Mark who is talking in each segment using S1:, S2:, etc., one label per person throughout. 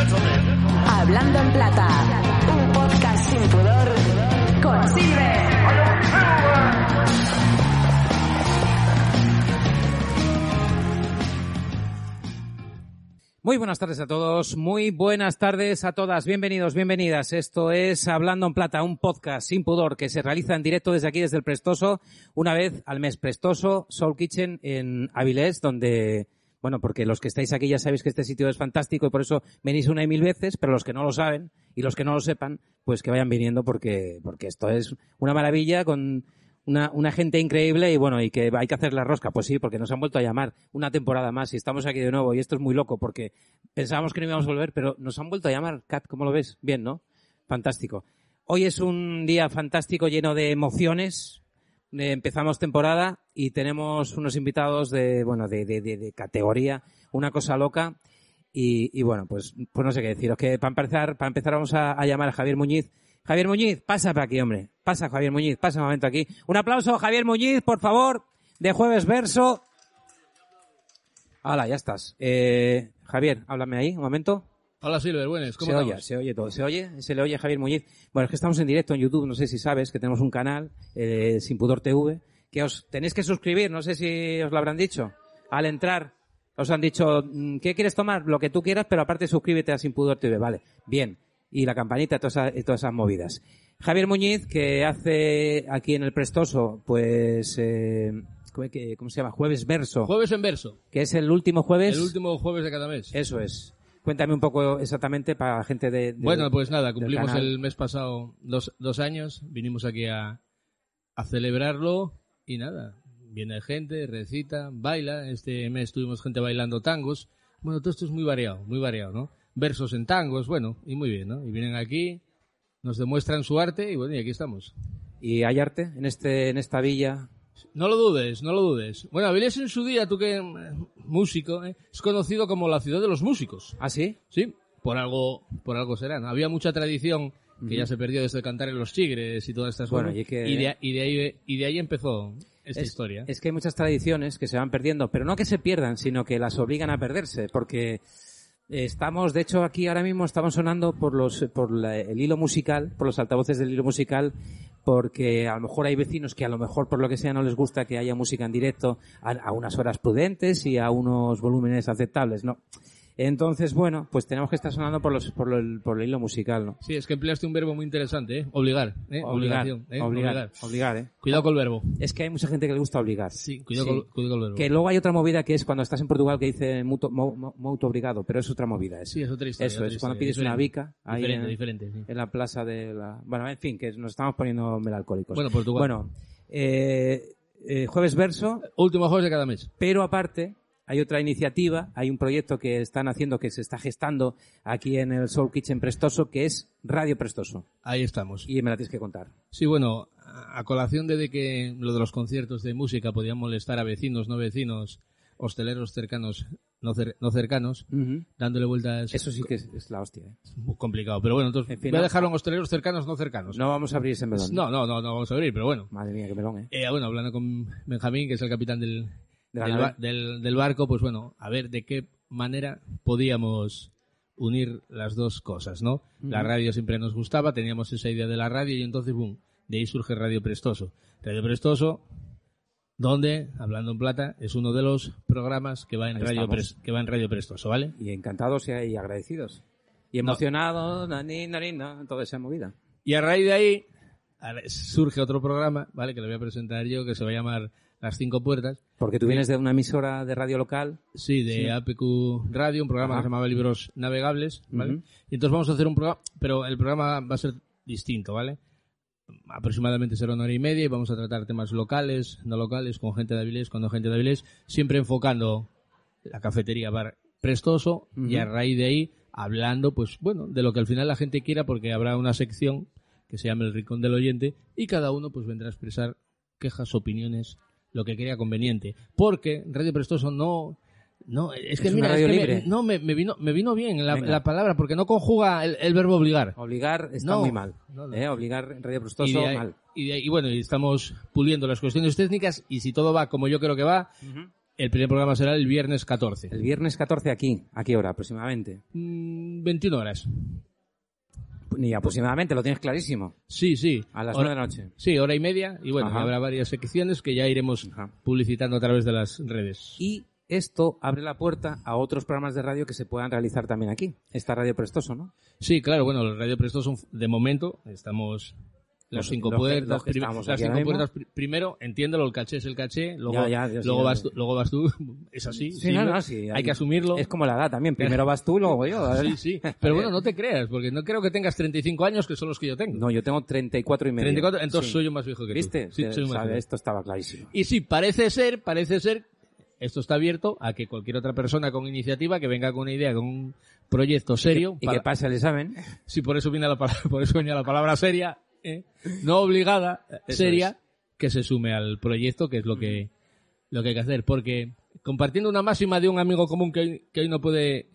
S1: Hablando en Plata, un podcast sin pudor con Silver.
S2: Muy buenas tardes a todos, muy buenas tardes a todas, bienvenidos, bienvenidas. Esto es Hablando en Plata, un podcast sin pudor que se realiza en directo desde aquí, desde el Prestoso, una vez al mes. Prestoso Soul Kitchen en Avilés, donde, bueno, porque los que estáis aquí ya sabéis que este sitio es fantástico y por eso venís una y mil veces, pero los que no lo saben y los que no lo sepan, pues que vayan viniendo porque, porque esto es una maravilla con una, una gente increíble y bueno, y que hay que hacer la rosca. Pues sí, porque nos han vuelto a llamar una temporada más y estamos aquí de nuevo y esto es muy loco porque pensábamos que no íbamos a volver, pero nos han vuelto a llamar. Kat, ¿cómo lo ves? Bien, ¿no? Fantástico. Hoy es un día fantástico lleno de emociones. Eh, empezamos temporada y tenemos unos invitados de, bueno, de, de, de, categoría, una cosa loca. Y, y, bueno, pues, pues no sé qué deciros. Que para empezar, para empezar vamos a, a llamar a Javier Muñiz. Javier Muñiz, pasa para aquí, hombre. Pasa, Javier Muñiz, pasa un momento aquí. Un aplauso, Javier Muñiz, por favor, de Jueves Verso. Hola, ya estás. Eh, Javier, háblame ahí, un momento.
S3: Hola Silver, buenas, ¿cómo
S2: se
S3: estamos?
S2: oye, se oye todo, se oye, se le oye a Javier Muñiz. Bueno, es que estamos en directo en YouTube, no sé si sabes que tenemos un canal, eh, Sin Pudor TV, que os tenéis que suscribir, no sé si os lo habrán dicho. Al entrar, os han dicho, mm, ¿qué quieres tomar? Lo que tú quieras, pero aparte suscríbete a Sin Pudor TV, vale. Bien. Y la campanita, todas esas, y todas esas movidas. Javier Muñiz, que hace aquí en el Prestoso, pues, eh, ¿cómo se llama? Jueves Verso.
S3: Jueves en verso.
S2: Que es el último jueves.
S3: El último jueves de cada mes.
S2: Eso es. Cuéntame un poco exactamente para la gente de... de
S3: bueno, pues nada, cumplimos el mes pasado dos, dos años, vinimos aquí a, a celebrarlo y nada, viene gente, recita, baila, este mes tuvimos gente bailando tangos, bueno, todo esto es muy variado, muy variado, ¿no? Versos en tangos, bueno, y muy bien, ¿no? Y vienen aquí, nos demuestran su arte y bueno, y aquí estamos.
S2: ¿Y hay arte en, este, en esta villa?
S3: No lo dudes, no lo dudes. Bueno, Avilés en su día, tú que eh, músico, ¿eh? es conocido como la ciudad de los músicos.
S2: ¿Ah, sí?
S3: Sí, por algo, por algo será. ¿no? Había mucha tradición que ya se perdió desde cantar en los Tigres y todas estas
S2: Bueno,
S3: cosas.
S2: y que-
S3: y, de, y de ahí, y de ahí empezó esta
S2: es,
S3: historia.
S2: Es que hay muchas tradiciones que se van perdiendo, pero no que se pierdan, sino que las obligan a perderse, porque estamos, de hecho, aquí ahora mismo estamos sonando por los, por la- el hilo musical, por los altavoces del hilo musical, porque a lo mejor hay vecinos que a lo mejor por lo que sea no les gusta que haya música en directo a, unas horas prudentes y a unos volúmenes aceptables, ¿no? Entonces, bueno, pues tenemos que estar sonando por los, por el, por el hilo musical, ¿no?
S3: Sí, es que empleaste un verbo muy interesante, ¿eh? Obligar, ¿eh?
S2: Obligar,
S3: Obligación, ¿eh?
S2: obligar, obligar, ¿eh?
S3: Cuidado con el verbo.
S2: Es que hay mucha gente que le gusta obligar.
S3: Sí, cuidado,
S2: Sí.
S3: Con, cuidado con el verbo.
S2: Que luego hay otra movida que es cuando estás en Portugal que dice mutuo, mo- mo- mutuo obrigado, pero es otra movida. Es,
S3: Sí, es otra historia.
S2: Eso
S3: otra
S2: es, cuando pides una bica ahí
S3: Diferente,
S2: en,
S3: diferente, sí.
S2: en la plaza de la... Bueno, en fin, que nos estamos poniendo melancólicos.
S3: Bueno, Portugal.
S2: Bueno, eh, eh, jueves verso,
S3: Último jueves de cada mes.
S2: pero aparte hay otra iniciativa, hay un proyecto que están haciendo, que se está gestando aquí en el Soul Kitchen Prestoso, que es Radio Prestoso.
S3: Ahí estamos.
S2: Y me la tienes que contar.
S3: Sí, bueno, a a colación de, que lo de los conciertos de música podían molestar a vecinos, no vecinos, hosteleros cercanos, no, cer- no cercanos,
S2: Ujú.
S3: dándole vueltas.
S2: Eso sí que es, es la hostia. ¿eh?
S3: es muy complicado. Pero bueno, entonces
S2: En fin,
S3: voy a dejarlo en hosteleros cercanos, no cercanos.
S2: No vamos a abrir ese melón.
S3: no, no, no, no vamos a abrir, pero bueno.
S2: Madre mía, qué melón, ¿eh?
S3: Eh, bueno, hablando con Benjamín, que es el capitán del,
S2: De
S3: del, barco, pues bueno, a ver de qué manera podíamos unir las dos cosas, ¿no? La radio siempre nos gustaba, teníamos esa idea de la radio y entonces, boom, de ahí surge Radio Prestoso. Radio Prestoso, donde, hablando en plata, es uno de los programas que va en,
S2: Ahí
S3: radio. Pres- que va en radio Prestoso, ¿vale?
S2: Y encantados y, agradecidos. Y emocionados, nani, nani, na, toda esa movida.
S3: Y a raíz de ahí surge otro programa, ¿vale? Que le voy a presentar yo, que se va a llamar Las Cinco Puertas.
S2: Porque tú vienes de una emisora de radio local.
S3: Sí, de APQ Radio, un programa
S2: Ajá.
S3: que se llamaba Libros Navegables, ¿vale?
S2: Ujú.
S3: Y entonces vamos a hacer un programa, pero el programa va a ser distinto, ¿vale? Aproximadamente será una hora y media y vamos a tratar temas locales, no locales, con gente de Avilés, con no gente de Avilés, siempre enfocando la cafetería bar prestoso y a raíz de ahí hablando, pues bueno, de lo que al final la gente quiera porque habrá una sección que se llama el Rincón del Oyente y cada uno pues vendrá a expresar quejas, opiniones, lo que crea conveniente. Porque Radio Prestoso no... No, es que
S2: Es
S3: mira,
S2: una
S3: es
S2: radio
S3: que me-
S2: libre.
S3: no, me, me vino, me vino bien la, la palabra porque no conjuga el, el verbo obligar.
S2: Obligar está
S3: No,
S2: muy mal.
S3: no, no.
S2: ¿eh? Obligar en radio
S3: Y
S2: prostoso
S3: de ahí-
S2: mal.
S3: y de ahí- y bueno, y estamos puliendo las cuestiones técnicas y si todo va como yo creo que va, El primer programa será el viernes 14.
S2: El viernes 14 aquí. ¿A qué hora aproximadamente?
S3: Mm, 21 horas.
S2: Ni aproximadamente, lo tienes clarísimo.
S3: Sí, sí.
S2: A las
S3: Hora-
S2: nueve de la noche.
S3: Sí, hora y media. Y bueno,
S2: Ajá.
S3: habrá varias secciones que ya iremos
S2: Ajá.
S3: publicitando a través de las redes.
S2: Y esto abre la puerta a otros programas de radio que se puedan realizar también aquí. Esta Radio Prestoso, ¿no?
S3: Sí, claro, bueno, los Radio Presto son, de momento, estamos
S2: Los-
S3: cinco puertas. las cinco puertas, pri- primero, entiéndelo, el caché es el caché, luego,
S2: Ya, ya, ya, sí,
S3: luego,
S2: ya,
S3: vas, tú, luego vas tú, es así.
S2: Sí, no, no, sí,
S3: hay
S2: hay-
S3: que asumirlo.
S2: Es como la edad también. Primero vas tú, luego yo. a ver.
S3: Sí, sí. Pero bueno, no te creas, porque no creo que tengas 35 años, que son los que yo tengo.
S2: No, yo tengo 34 y medio.
S3: 34, entonces soy yo más viejo que tú.
S2: ¿Viste? Sabe,
S3: viejo.
S2: esto estaba clarísimo.
S3: Y sí, parece ser, parece ser, esto está abierto a que cualquier otra persona con iniciativa que venga con una idea, con un proyecto serio,
S2: Y
S3: para-
S2: que pase el examen.
S3: Sí, por eso viene la palabra, por eso venía la palabra seria, ¿eh? no obligada,
S2: Eso
S3: seria, que se sume al proyecto, que es lo que, lo que hay que hacer. Porque compartiendo una máxima de un amigo común que hoy, que hoy no puede,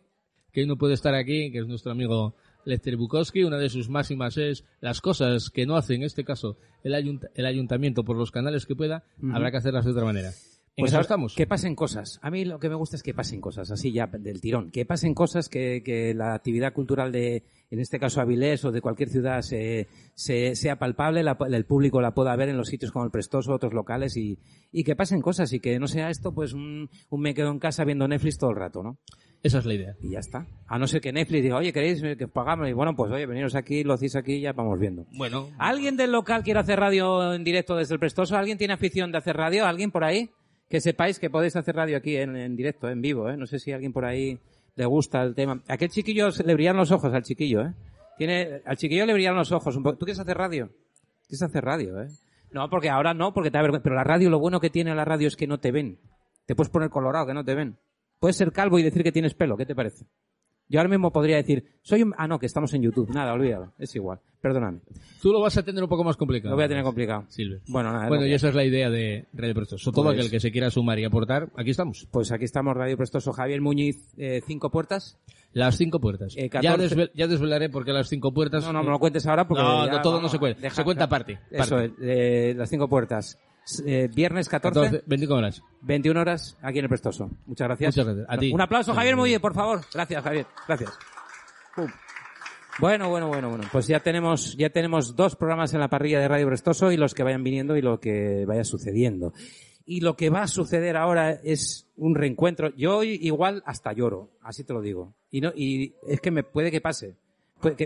S3: que hoy no puede estar aquí, que es nuestro amigo Lester Bukowski, una de sus máximas es las cosas que no hace, en este caso, el, ayunt- el ayuntamiento por los canales que pueda, habrá que hacerlas de otra manera.
S2: Pues ahora,
S3: estamos.
S2: que pasen cosas. A mí lo que me gusta es que pasen cosas, así ya del tirón. Que pasen cosas que, que la actividad cultural de, en este caso Avilés o de cualquier ciudad, se, se- sea palpable, la- el público la pueda ver en los sitios como el Prestoso, otros locales y, y que pasen cosas y que no sea esto pues un, un me quedo en casa viendo Netflix todo el rato, ¿no?
S3: Esa es la idea.
S2: Y ya está. A no ser que Netflix diga, oye, ¿queréis que os pagamos? Y bueno, pues oye, veniros aquí, lo hacéis aquí y ya vamos viendo.
S3: Bueno,
S2: ¿Alguien del local quiere hacer radio en directo desde el Prestoso? ¿Alguien tiene afición de hacer radio? ¿Alguien por ahí? Que sepáis que podéis hacer radio aquí en, en directo, en vivo, ¿eh? No sé si alguien por ahí le gusta el tema. Aquel chiquillo le brillan los ojos al chiquillo, ¿eh? Tiene, al chiquillo le brillan los ojos un poco. ¿Tú quieres hacer radio? ¿Quieres hacer radio, eh? No, porque ahora no, porque te da vergüenza. Pero la radio, lo bueno que tiene la radio es que no te ven. Te puedes poner colorado, que no te ven. Puedes ser calvo y decir que tienes pelo, ¿qué te parece? Yo ahora mismo podría decir, soy un... Ah, no, que estamos en YouTube. Nada, olvídalo. Es igual. Perdóname.
S3: tú lo vas a tener un poco más complicado.
S2: Lo voy a tener complicado.
S3: Silver.
S2: Bueno, nada.
S3: Bueno,
S2: no.
S3: y esa es la idea de Radio Prestoso. Todo
S2: Pues-
S3: aquel que se quiera sumar y aportar, aquí estamos.
S2: Pues aquí estamos, Radio Prestoso. Javier Muñiz, eh, cinco puertas.
S3: Las cinco puertas.
S2: Eh,
S3: ya,
S2: 14.
S3: desvel- ya desvelaré por qué las cinco puertas.
S2: No, no me lo cuentes ahora porque...
S3: No,
S2: ya,
S3: no, todo
S2: vamos,
S3: no se cuenta.
S2: deja-
S3: Se cuenta aparte.
S2: Eso
S3: parte.
S2: eh, las cinco puertas. Eh, viernes 14,
S3: 14, 25 horas.
S2: 21 horas, aquí en el Prestoso. Muchas gracias.
S3: Muchas gracias. A ti.
S2: Un aplauso, Javier Muñiz, por favor. Gracias, Javier. Gracias. Pum. Bueno, bueno, bueno, bueno. Pues ya tenemos, ya tenemos dos programas en la parrilla de Radio Prestoso y los que vayan viniendo y lo que vaya sucediendo. Y lo que va a suceder ahora es un reencuentro. Yo hoy igual hasta lloro, así te lo digo. Y no, y es que me puede que pase.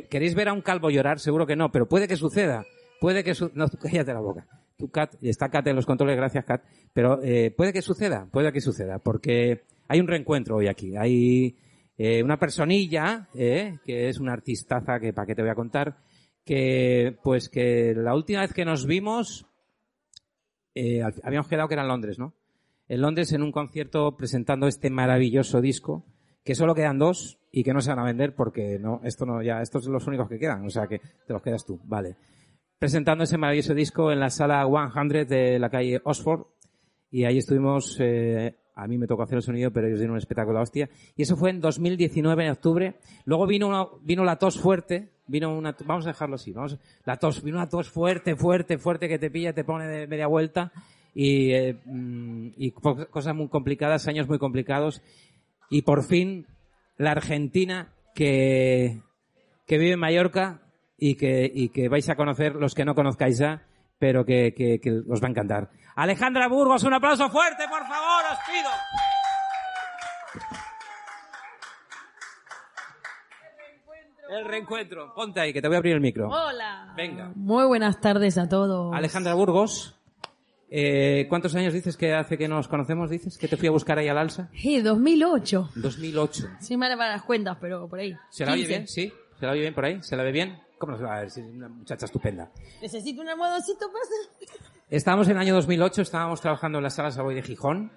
S2: ¿Queréis ver a un calvo llorar? Seguro que no, pero puede que suceda. Puede que su no, cállate la boca. Kat, está Kat en los controles, gracias, Kat. Pero eh, puede que suceda, puede que suceda, porque hay un reencuentro hoy aquí. Hay eh, una personilla, eh, que es una artistaza que para qué te voy a contar, que pues que la última vez que nos vimos eh, habíamos quedado que era en Londres, ¿no? En Londres en un concierto presentando este maravilloso disco que solo quedan dos y que no se van a vender porque no, esto no, ya, estos son los únicos que quedan, o sea que te los quedas tú, vale. Presentando ese maravilloso disco en la sala 100 de la calle Oxford y ahí estuvimos, eh, a mí me tocó hacer el sonido, pero ellos dieron un espectáculo hostia. Y eso fue en 2019, en octubre. Luego vino una- vino la tos fuerte, vino una, vamos a dejarlo así, vamos, la tos, vino una tos fuerte, fuerte, fuerte que te pilla, te pone de media vuelta y, eh, mm, y co- cosas muy complicadas, años muy complicados. Y por fin, la Argentina que, que vive en Mallorca y que, y que vais a conocer los que no conozcáis ya, pero que, que, que os va a encantar. Alejandra Burgos, un aplauso fuerte, por favor, os pido. El reencuentro. Ponte ahí, que te voy a abrir el micro.
S4: Hola.
S2: Venga.
S4: Muy buenas tardes a todos.
S2: Alejandra Burgos, eh, ¿cuántos años dices que hace que nos conocemos? Dices que te fui a buscar ahí al alza.
S4: Sí, 2008.
S2: 2008.
S4: Sí, me para las cuentas, pero por ahí.
S2: ¿Se la oye
S4: 15.
S2: bien? ¿Sí? ¿Se la oye bien por ahí? ¿Se la ve bien? ¿Cómo va a ver? Si es una muchacha estupenda.
S4: ¿Necesito un almohadoncito, pasa?
S2: Estábamos en el año 2008, estábamos trabajando en la sala Savoy de Gijón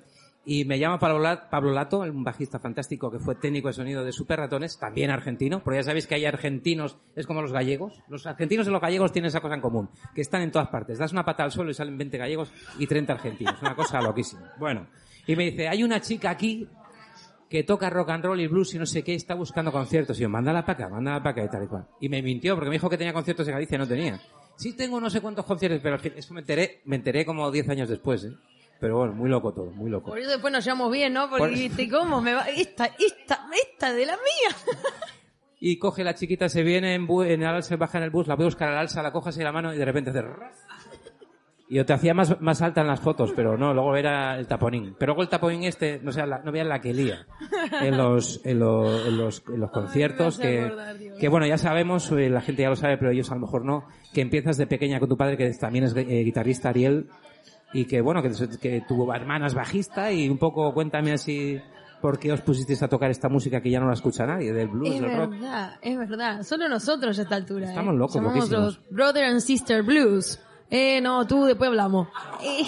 S2: y me llama Pablo, La- Pablo Lato, un bajista fantástico que fue técnico de sonido de Super Ratones, también argentino, porque ya sabéis que hay argentinos, es como los gallegos. Los argentinos y los gallegos tienen esa cosa en común, que están en todas partes. Das una pata al suelo y salen 20 gallegos y 30 argentinos. Una cosa loquísima. Bueno, y me dice, hay una chica aquí que toca rock and roll y blues y no sé qué, está buscando conciertos. Y yo, mándala para acá, mándala para acá y tal y cual. Y me mintió porque me dijo que tenía conciertos en Galicia y no tenía. Sí tengo no sé cuántos conciertos, pero al fin- eso me enteré, me enteré como 10 años después, ¿eh? Pero bueno, muy loco todo, muy loco.
S4: Por eso después nos llevamos bien, ¿no? Porque
S2: Por-
S4: dijiste, ¿cómo me va? Esta, esta, esta de la mía.
S2: Y coge la chiquita, se viene en, bu- en el alza, se baja en el bus, la voy a buscar al alza, la coge así la mano y de repente hace... Y yo te hacía más, más alta en las fotos, pero no, luego era el taponín. Pero luego el taponín este, no, sea, la, no vean la que lía en los, en los, en los, en los conciertos,
S4: hace
S2: que,
S4: acordar,
S2: que bueno, ya sabemos, eh, la gente ya lo sabe, pero ellos a lo mejor no, que empiezas de pequeña con tu padre, que también es eh, guitarrista, Ariel, y que bueno, que, que tu hermana es bajista, y un poco cuéntame así, ¿por qué os pusisteis a tocar esta música que ya no la escucha nadie, del blues,
S4: Es
S2: del rock?
S4: verdad, es verdad. Solo nosotros a esta altura.
S2: Estamos
S4: ¿eh?
S2: locos,
S4: Llamamos
S2: loquísimos.
S4: los Brother and Sister Blues. Eh, no, tú después hablamos. Eh,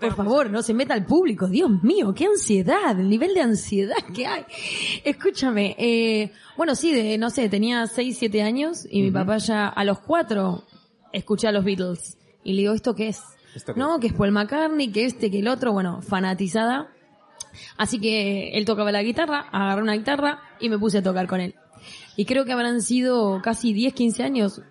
S4: por favor, no se meta al público. Dios mío, qué ansiedad, el nivel de ansiedad que hay. Escúchame, eh, bueno, sí, de, no sé, tenía 6, 7 años y mi papá ya a los 4 escuché a los Beatles. Y le digo, ¿esto qué es?
S2: ¿Esto qué
S4: no, que es Paul McCartney, que este, que el otro, bueno, fanatizada. Así que él tocaba la guitarra, agarré una guitarra y me puse a tocar con él. Y creo que habrán sido casi 10, 15 años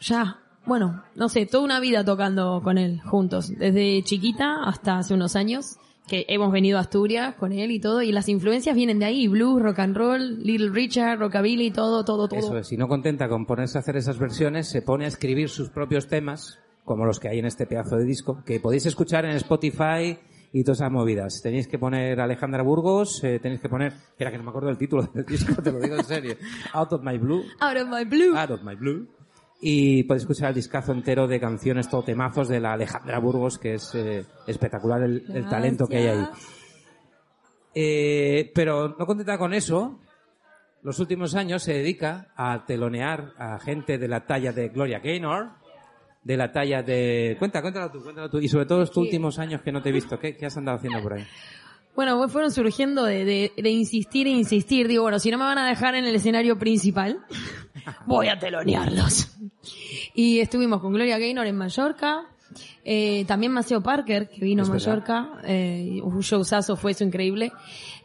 S4: ya. Bueno, no sé, toda una vida tocando con él juntos. Desde chiquita hasta hace unos años que hemos venido a Asturias con él y todo. Y las influencias vienen de ahí. Blues, rock and roll, Little Richard, rockabilly, todo, todo, todo.
S2: Eso es, si no contenta con ponerse a hacer esas versiones, se pone a escribir sus propios temas, como los que hay en este pedazo de disco, que podéis escuchar en Spotify y todas esas movidas. Tenéis que poner Alejandra Burgos, eh, tenéis que poner, espera que no me acuerdo del título del disco, te lo digo en serio, Out of My Blue,
S4: Out of my blue.
S2: Out of My Blue. Y podéis escuchar el discazo entero de canciones, todo temazos de la Alejandra Burgos, que es eh, espectacular el, el talento que hay ahí. Eh, pero no contenta con eso, los últimos años se dedica a telonear a gente de la talla de Gloria Gaynor, de la talla de... Cuenta, cuéntalo tú, cuéntalo tú. Y sobre todo estos
S4: Sí.
S2: últimos años que no te he visto, ¿qué, qué has andado haciendo por ahí?
S4: Bueno, fueron surgiendo de, de, de insistir e insistir. Digo, bueno, si no me van a dejar en el escenario principal, voy a telonearlos. Y estuvimos con Gloria Gaynor en Mallorca, eh, también Maceo Parker, que vino a. Mallorca, eh, un showzazo fue eso increíble.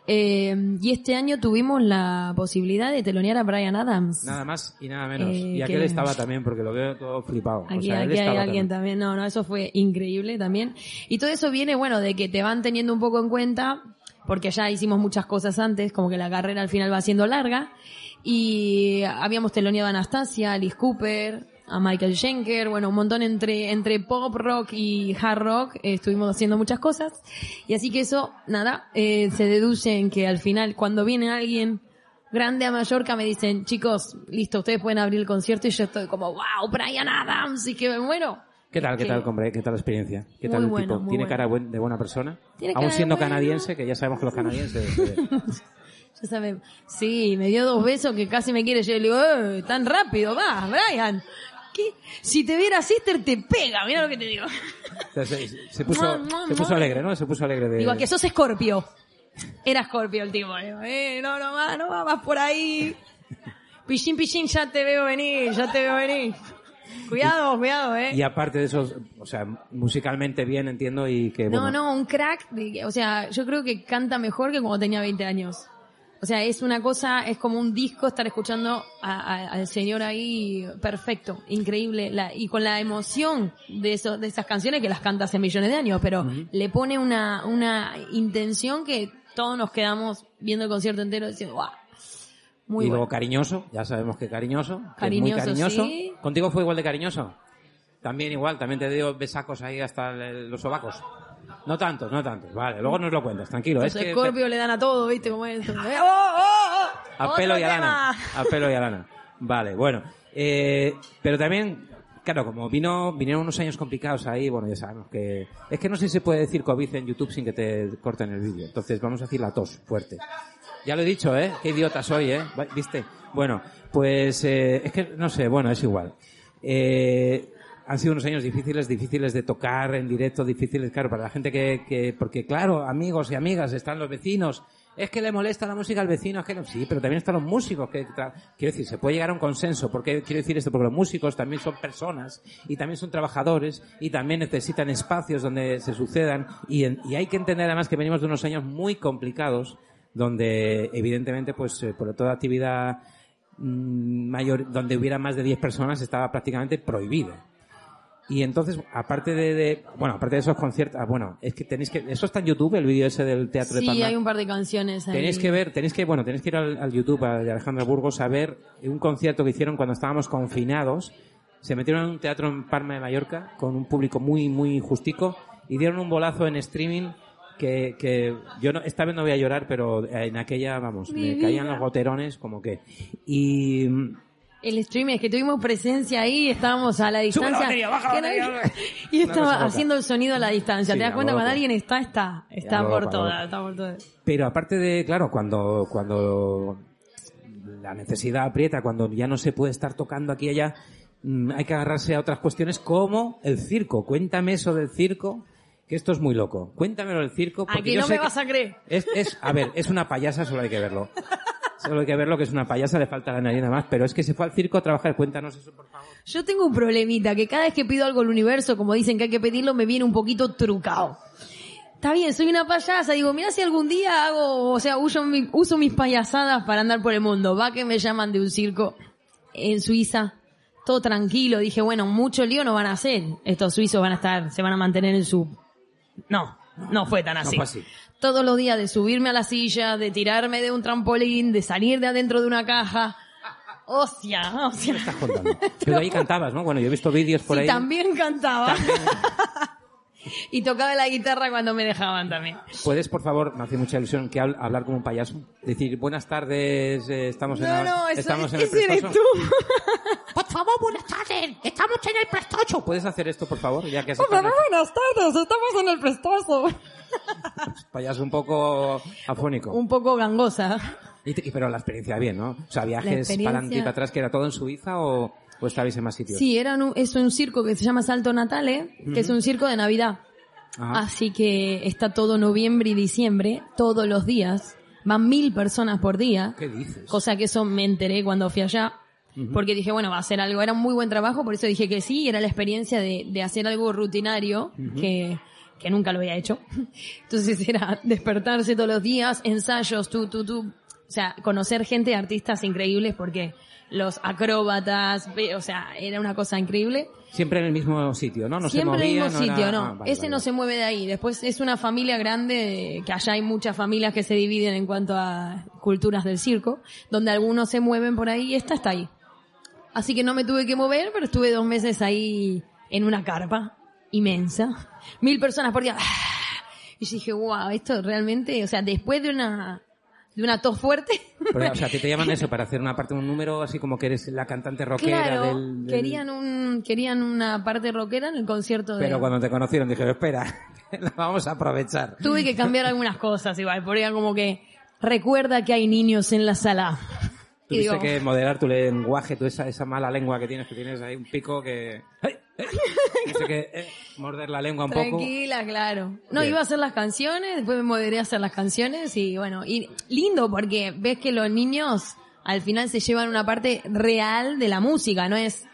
S4: Eh, y este año tuvimos la posibilidad de telonear a Brian Adams.
S2: Nada más y nada menos.
S4: Eh,
S2: y aquel
S4: que-
S2: estaba también, porque lo veo todo flipado. O
S4: Aquí,
S2: sea, él
S4: aquí hay
S2: estaba
S4: alguien también. No, no, eso fue increíble también. Y todo eso viene, bueno, de que te van teniendo un poco en cuenta, porque ya hicimos muchas cosas antes, como que la carrera al final va siendo larga. Y habíamos teloneado a Anastasia, Alice Cooper, a Michael Schenker, bueno, un montón entre, entre pop rock y hard rock, eh, estuvimos haciendo muchas cosas. Y así que eso, nada, eh, se deduce en que al final, cuando viene alguien grande a Mallorca, me dicen, chicos, listo, ustedes pueden abrir el concierto y yo estoy como, wow, Brian Adams, y que me muero.
S2: ¿Qué tal, qué tal, hombre? ¿Qué tal la experiencia? ¿Qué tal el
S4: bueno,
S2: tipo? ¿Tiene
S4: bueno.
S2: cara de buena persona? Aún siendo canadiense, que ya sabemos que los canadienses... eh,
S4: Ya sí, me dio dos besos que casi me quiere. Yo le digo, eh, tan rápido, va, Brian. ¿Qué? Si te viera Sister, te pega, mira lo que te digo.
S2: se, se- se puso, se puso alegre, ¿no? Se puso alegre de...
S4: Digo, que sos Scorpio. Era Scorpio el tipo. Digo, eh, no, no va, no va, vas por ahí. Pichín, pichín, ya te veo venir, ya te veo venir. Cuidado, cuidado, eh.
S2: Y aparte de eso, o sea, musicalmente bien, entiendo, y que,
S4: No,
S2: bueno,
S4: no, un crack. o sea, yo creo que canta mejor que cuando tenía 20 años. O sea, es una cosa, es como un disco estar escuchando a- a- al señor ahí perfecto, increíble. La- y con la emoción de, eso, de esas canciones que las canta hace millones de años, pero le pone una, una intención que todos nos quedamos viendo el concierto entero diciendo, ¡guau! Muy
S2: y
S4: bueno.
S2: luego cariñoso, ya sabemos que cariñoso, que es muy
S4: Cariñoso,
S2: cariñoso.
S4: sí.
S2: ¿Contigo fue igual de cariñoso? También igual, también te dio besacos ahí hasta el- los sobacos. No tantos, no tantos. Vale, luego nos lo cuentas, tranquilo.
S4: Los
S2: es que
S4: Scorpio le dan a todo, ¿viste? Como es. ¡Oh, oh, oh!
S2: a pelo y a lana. A pelo y a lana. Vale, bueno. Eh, pero también, claro, como vino, vinieron unos años complicados ahí, bueno, ya sabemos que... Es que no sé si se puede decir COVID en YouTube sin que te corten el vídeo. Entonces vamos a decir la tos fuerte. Ya lo he dicho, ¿eh? Qué idiota soy, ¿eh? ¿Viste? Bueno, pues eh, es que no sé, bueno, es igual. Eh, han sido unos años difíciles, difíciles de tocar en directo, difíciles, claro, para la gente que, que, porque claro, amigos y amigas, están los vecinos, es que le molesta la música al vecino, es que no, sí, pero también están los músicos, que, quiero decir, se puede llegar a un consenso, porque quiero decir esto, porque los músicos también son personas, y también son trabajadores, y también necesitan espacios donde se sucedan, y, en- y hay que entender además que venimos de unos años muy complicados, donde evidentemente, pues, eh, por toda actividad mm, mayor, donde hubiera más de 10 personas estaba prácticamente prohibida. Y entonces, aparte de, de- bueno, aparte de esos conciertos, ah, bueno, es que tenéis que, eso está en YouTube, el vídeo ese del teatro de
S4: Sí,
S2: Palma.
S4: hay un par de canciones ahí.
S2: Tenéis que ver, tenéis que, bueno, tenéis que ir al, al YouTube a- de Alejandra Burgos a ver un concierto que hicieron cuando estábamos confinados. Se metieron en un teatro en Palma de Mallorca con un público muy, muy justico y dieron un bolazo en streaming que, que yo no, esta vez no voy a llorar, pero en aquella, vamos,
S4: Mi
S2: me caían los goterones como que. Y
S4: El stream es que tuvimos presencia ahí, estábamos a la distancia.
S2: batería, baja la batería.
S4: nadie- y estaba haciendo el sonido a la distancia.
S2: Sí,
S4: ¿Te das cuenta? Cuando alguien está, está. Está por todas, está por todas.
S2: Pero aparte de, claro, cuando, cuando la necesidad aprieta, cuando ya no se puede estar tocando aquí y allá, mm, hay que agarrarse a otras cuestiones como el circo. Cuéntame eso del circo, que esto es muy loco. Cuéntamelo del circo. Porque
S4: Aquí
S2: yo
S4: no
S2: sé
S4: me vas a creer.
S2: Es, es, a ver, es una payasa, solo hay que verlo. Solo hay que verlo que es una payasa, le falta la nariz nada más, pero es que se fue al circo a trabajar. Cuéntanos eso, por favor.
S4: Yo tengo un problemita, que cada vez que pido algo al universo, como dicen que hay que pedirlo, me viene un poquito trucado. Está bien, soy una payasa, digo, mira si algún día hago, o sea, uso, uso mis payasadas para andar por el mundo. Va que me llaman de un circo en Suiza, todo tranquilo. Dije, bueno, mucho lío no van a hacer. Estos suizos van a estar, se van a mantener en su... No, no fue tan
S2: No
S4: así.
S2: fue así.
S4: Todos los días de subirme a la silla, de tirarme de un trampolín, de salir de adentro de una caja. Hostia, hostia.
S2: ¿Qué estás contando? Pero ahí cantabas, ¿no? Bueno, yo he visto vídeos por
S4: Sí,
S2: ahí.
S4: también cantaba. Y tocaba la guitarra cuando me dejaban también.
S2: ¿Puedes, por favor, me hace mucha ilusión que hab- hablar como un payaso? Decir, buenas tardes, eh, estamos en,
S4: No,
S2: la-
S4: no,
S2: estamos en el
S4: eres tú.
S2: Por favor, buenas tardes, estamos en el prestoso. ¿Puedes hacer esto, por favor? Ya que has
S4: Por
S2: en
S4: favor, buenas tardes, estamos en el prestoso.
S2: el payaso un poco afónico.
S4: Un poco gangosa.
S2: Y te- pero la experiencia bien, ¿no? O sea, viajes para adelante y para atrás, que era todo en Suiza o, o estabais en más sitios.
S4: Sí, era un, es un circo que se llama Salto Natale, que es un circo de Navidad.
S2: Ajá.
S4: Así que está todo noviembre y diciembre, todos los días. Van mil personas por día.
S2: ¿Qué dices?
S4: Cosa que eso me enteré cuando fui allá. Porque dije, bueno, va a ser algo, era un muy buen trabajo, por eso dije que sí, era la experiencia de, de hacer algo rutinario, que, que nunca lo había hecho. Entonces era despertarse todos los días, ensayos, tú, tú, tú. O sea, conocer gente, artistas increíbles, porque los acróbatas, o sea, era una cosa increíble.
S2: Siempre en el mismo sitio, ¿no? No
S4: Siempre
S2: se
S4: en el
S2: movía,
S4: mismo sitio,
S2: era-
S4: no.
S2: ah, vale,
S4: Ese
S2: vale,
S4: no se mueve de ahí. Después es una familia grande, que allá hay muchas familias que se dividen en cuanto a culturas del circo, donde algunos se mueven por ahí y esta está ahí. Así que no me tuve que mover, pero estuve dos meses ahí en una carpa inmensa. Mil personas por día. Y yo dije, wow, esto realmente, o sea, después de una, de una tos fuerte,
S2: Pero, o sea, que te llaman eso para hacer una parte de un número así como que eres la cantante rockera
S4: claro,
S2: del, del-
S4: querían un, querían una parte rockera en el concierto de...
S2: Pero cuando te conocieron dijeron, espera, la vamos a aprovechar.
S4: Tuve que cambiar algunas cosas igual, era como que recuerda que hay niños en la sala.
S2: Tuviste
S4: digo,
S2: que moderar tu lenguaje, tu esa, esa mala lengua que tienes, que tienes ahí un pico que... ¡Ay! ¡ay! Tuviste que eh, morder la lengua un poco.
S4: tranquila, claro. No,
S2: Bien.
S4: iba a hacer las canciones, después me moderé a hacer las canciones y bueno, y lindo porque ves que los niños al final se llevan una parte real de la música, no es...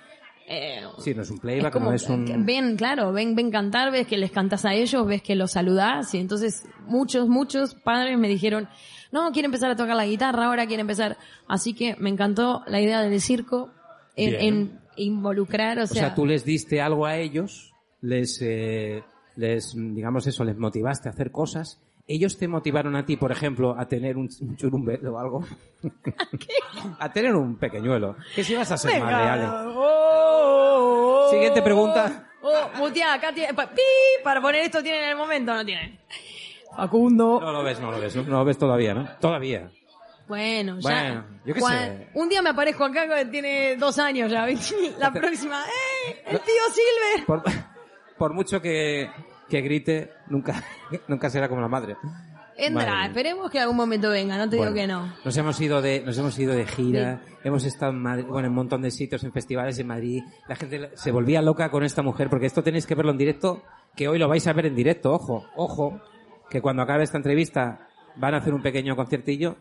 S4: eh,
S2: Sí, no es un
S4: es
S2: playback,
S4: como
S2: no es un...
S4: ven, claro, ven, ven cantar, ves que les cantas a ellos, ves que los saludás y entonces muchos, muchos padres me dijeron, no, quiere empezar a tocar la guitarra, ahora quiere empezar. Así que me encantó la idea del circo en, en involucrar, o
S2: O
S4: sea,
S2: sea, tú les diste algo a ellos, les, eh, les, digamos eso, les motivaste a hacer cosas. Ellos te motivaron a ti, por ejemplo, a tener un, un churumbe o algo. a tener un pequeñuelo. Que si vas a ser más reales.
S4: Oh, oh,
S2: Siguiente pregunta.
S4: Oh, mutea, acá tiene, pa- pi, para poner esto tiene en el momento, no tiene. Facundo.
S2: No lo ves, no lo ves, no, no lo ves todavía, ¿no? Todavía.
S4: Bueno, ya.
S2: Bueno, yo qué sé.
S4: Un día me aparezco acá que tiene dos años ya, ¿viste? La próxima, ¡eh! ¡El tío Silver!
S2: Por, por mucho que, que grite, nunca, nunca será como la madre. Mía.
S4: esperemos que algún momento venga, no te
S2: Bueno,
S4: digo que no.
S2: Nos hemos ido de, nos hemos ido de gira, hemos estado en Madrid, bueno, en un montón de sitios, en festivales en Madrid. La gente se volvía loca con esta mujer, porque esto tenéis que verlo en directo, que hoy lo vais a ver en directo, ojo, ojo, que cuando acabe esta entrevista van a hacer un pequeño conciertillo,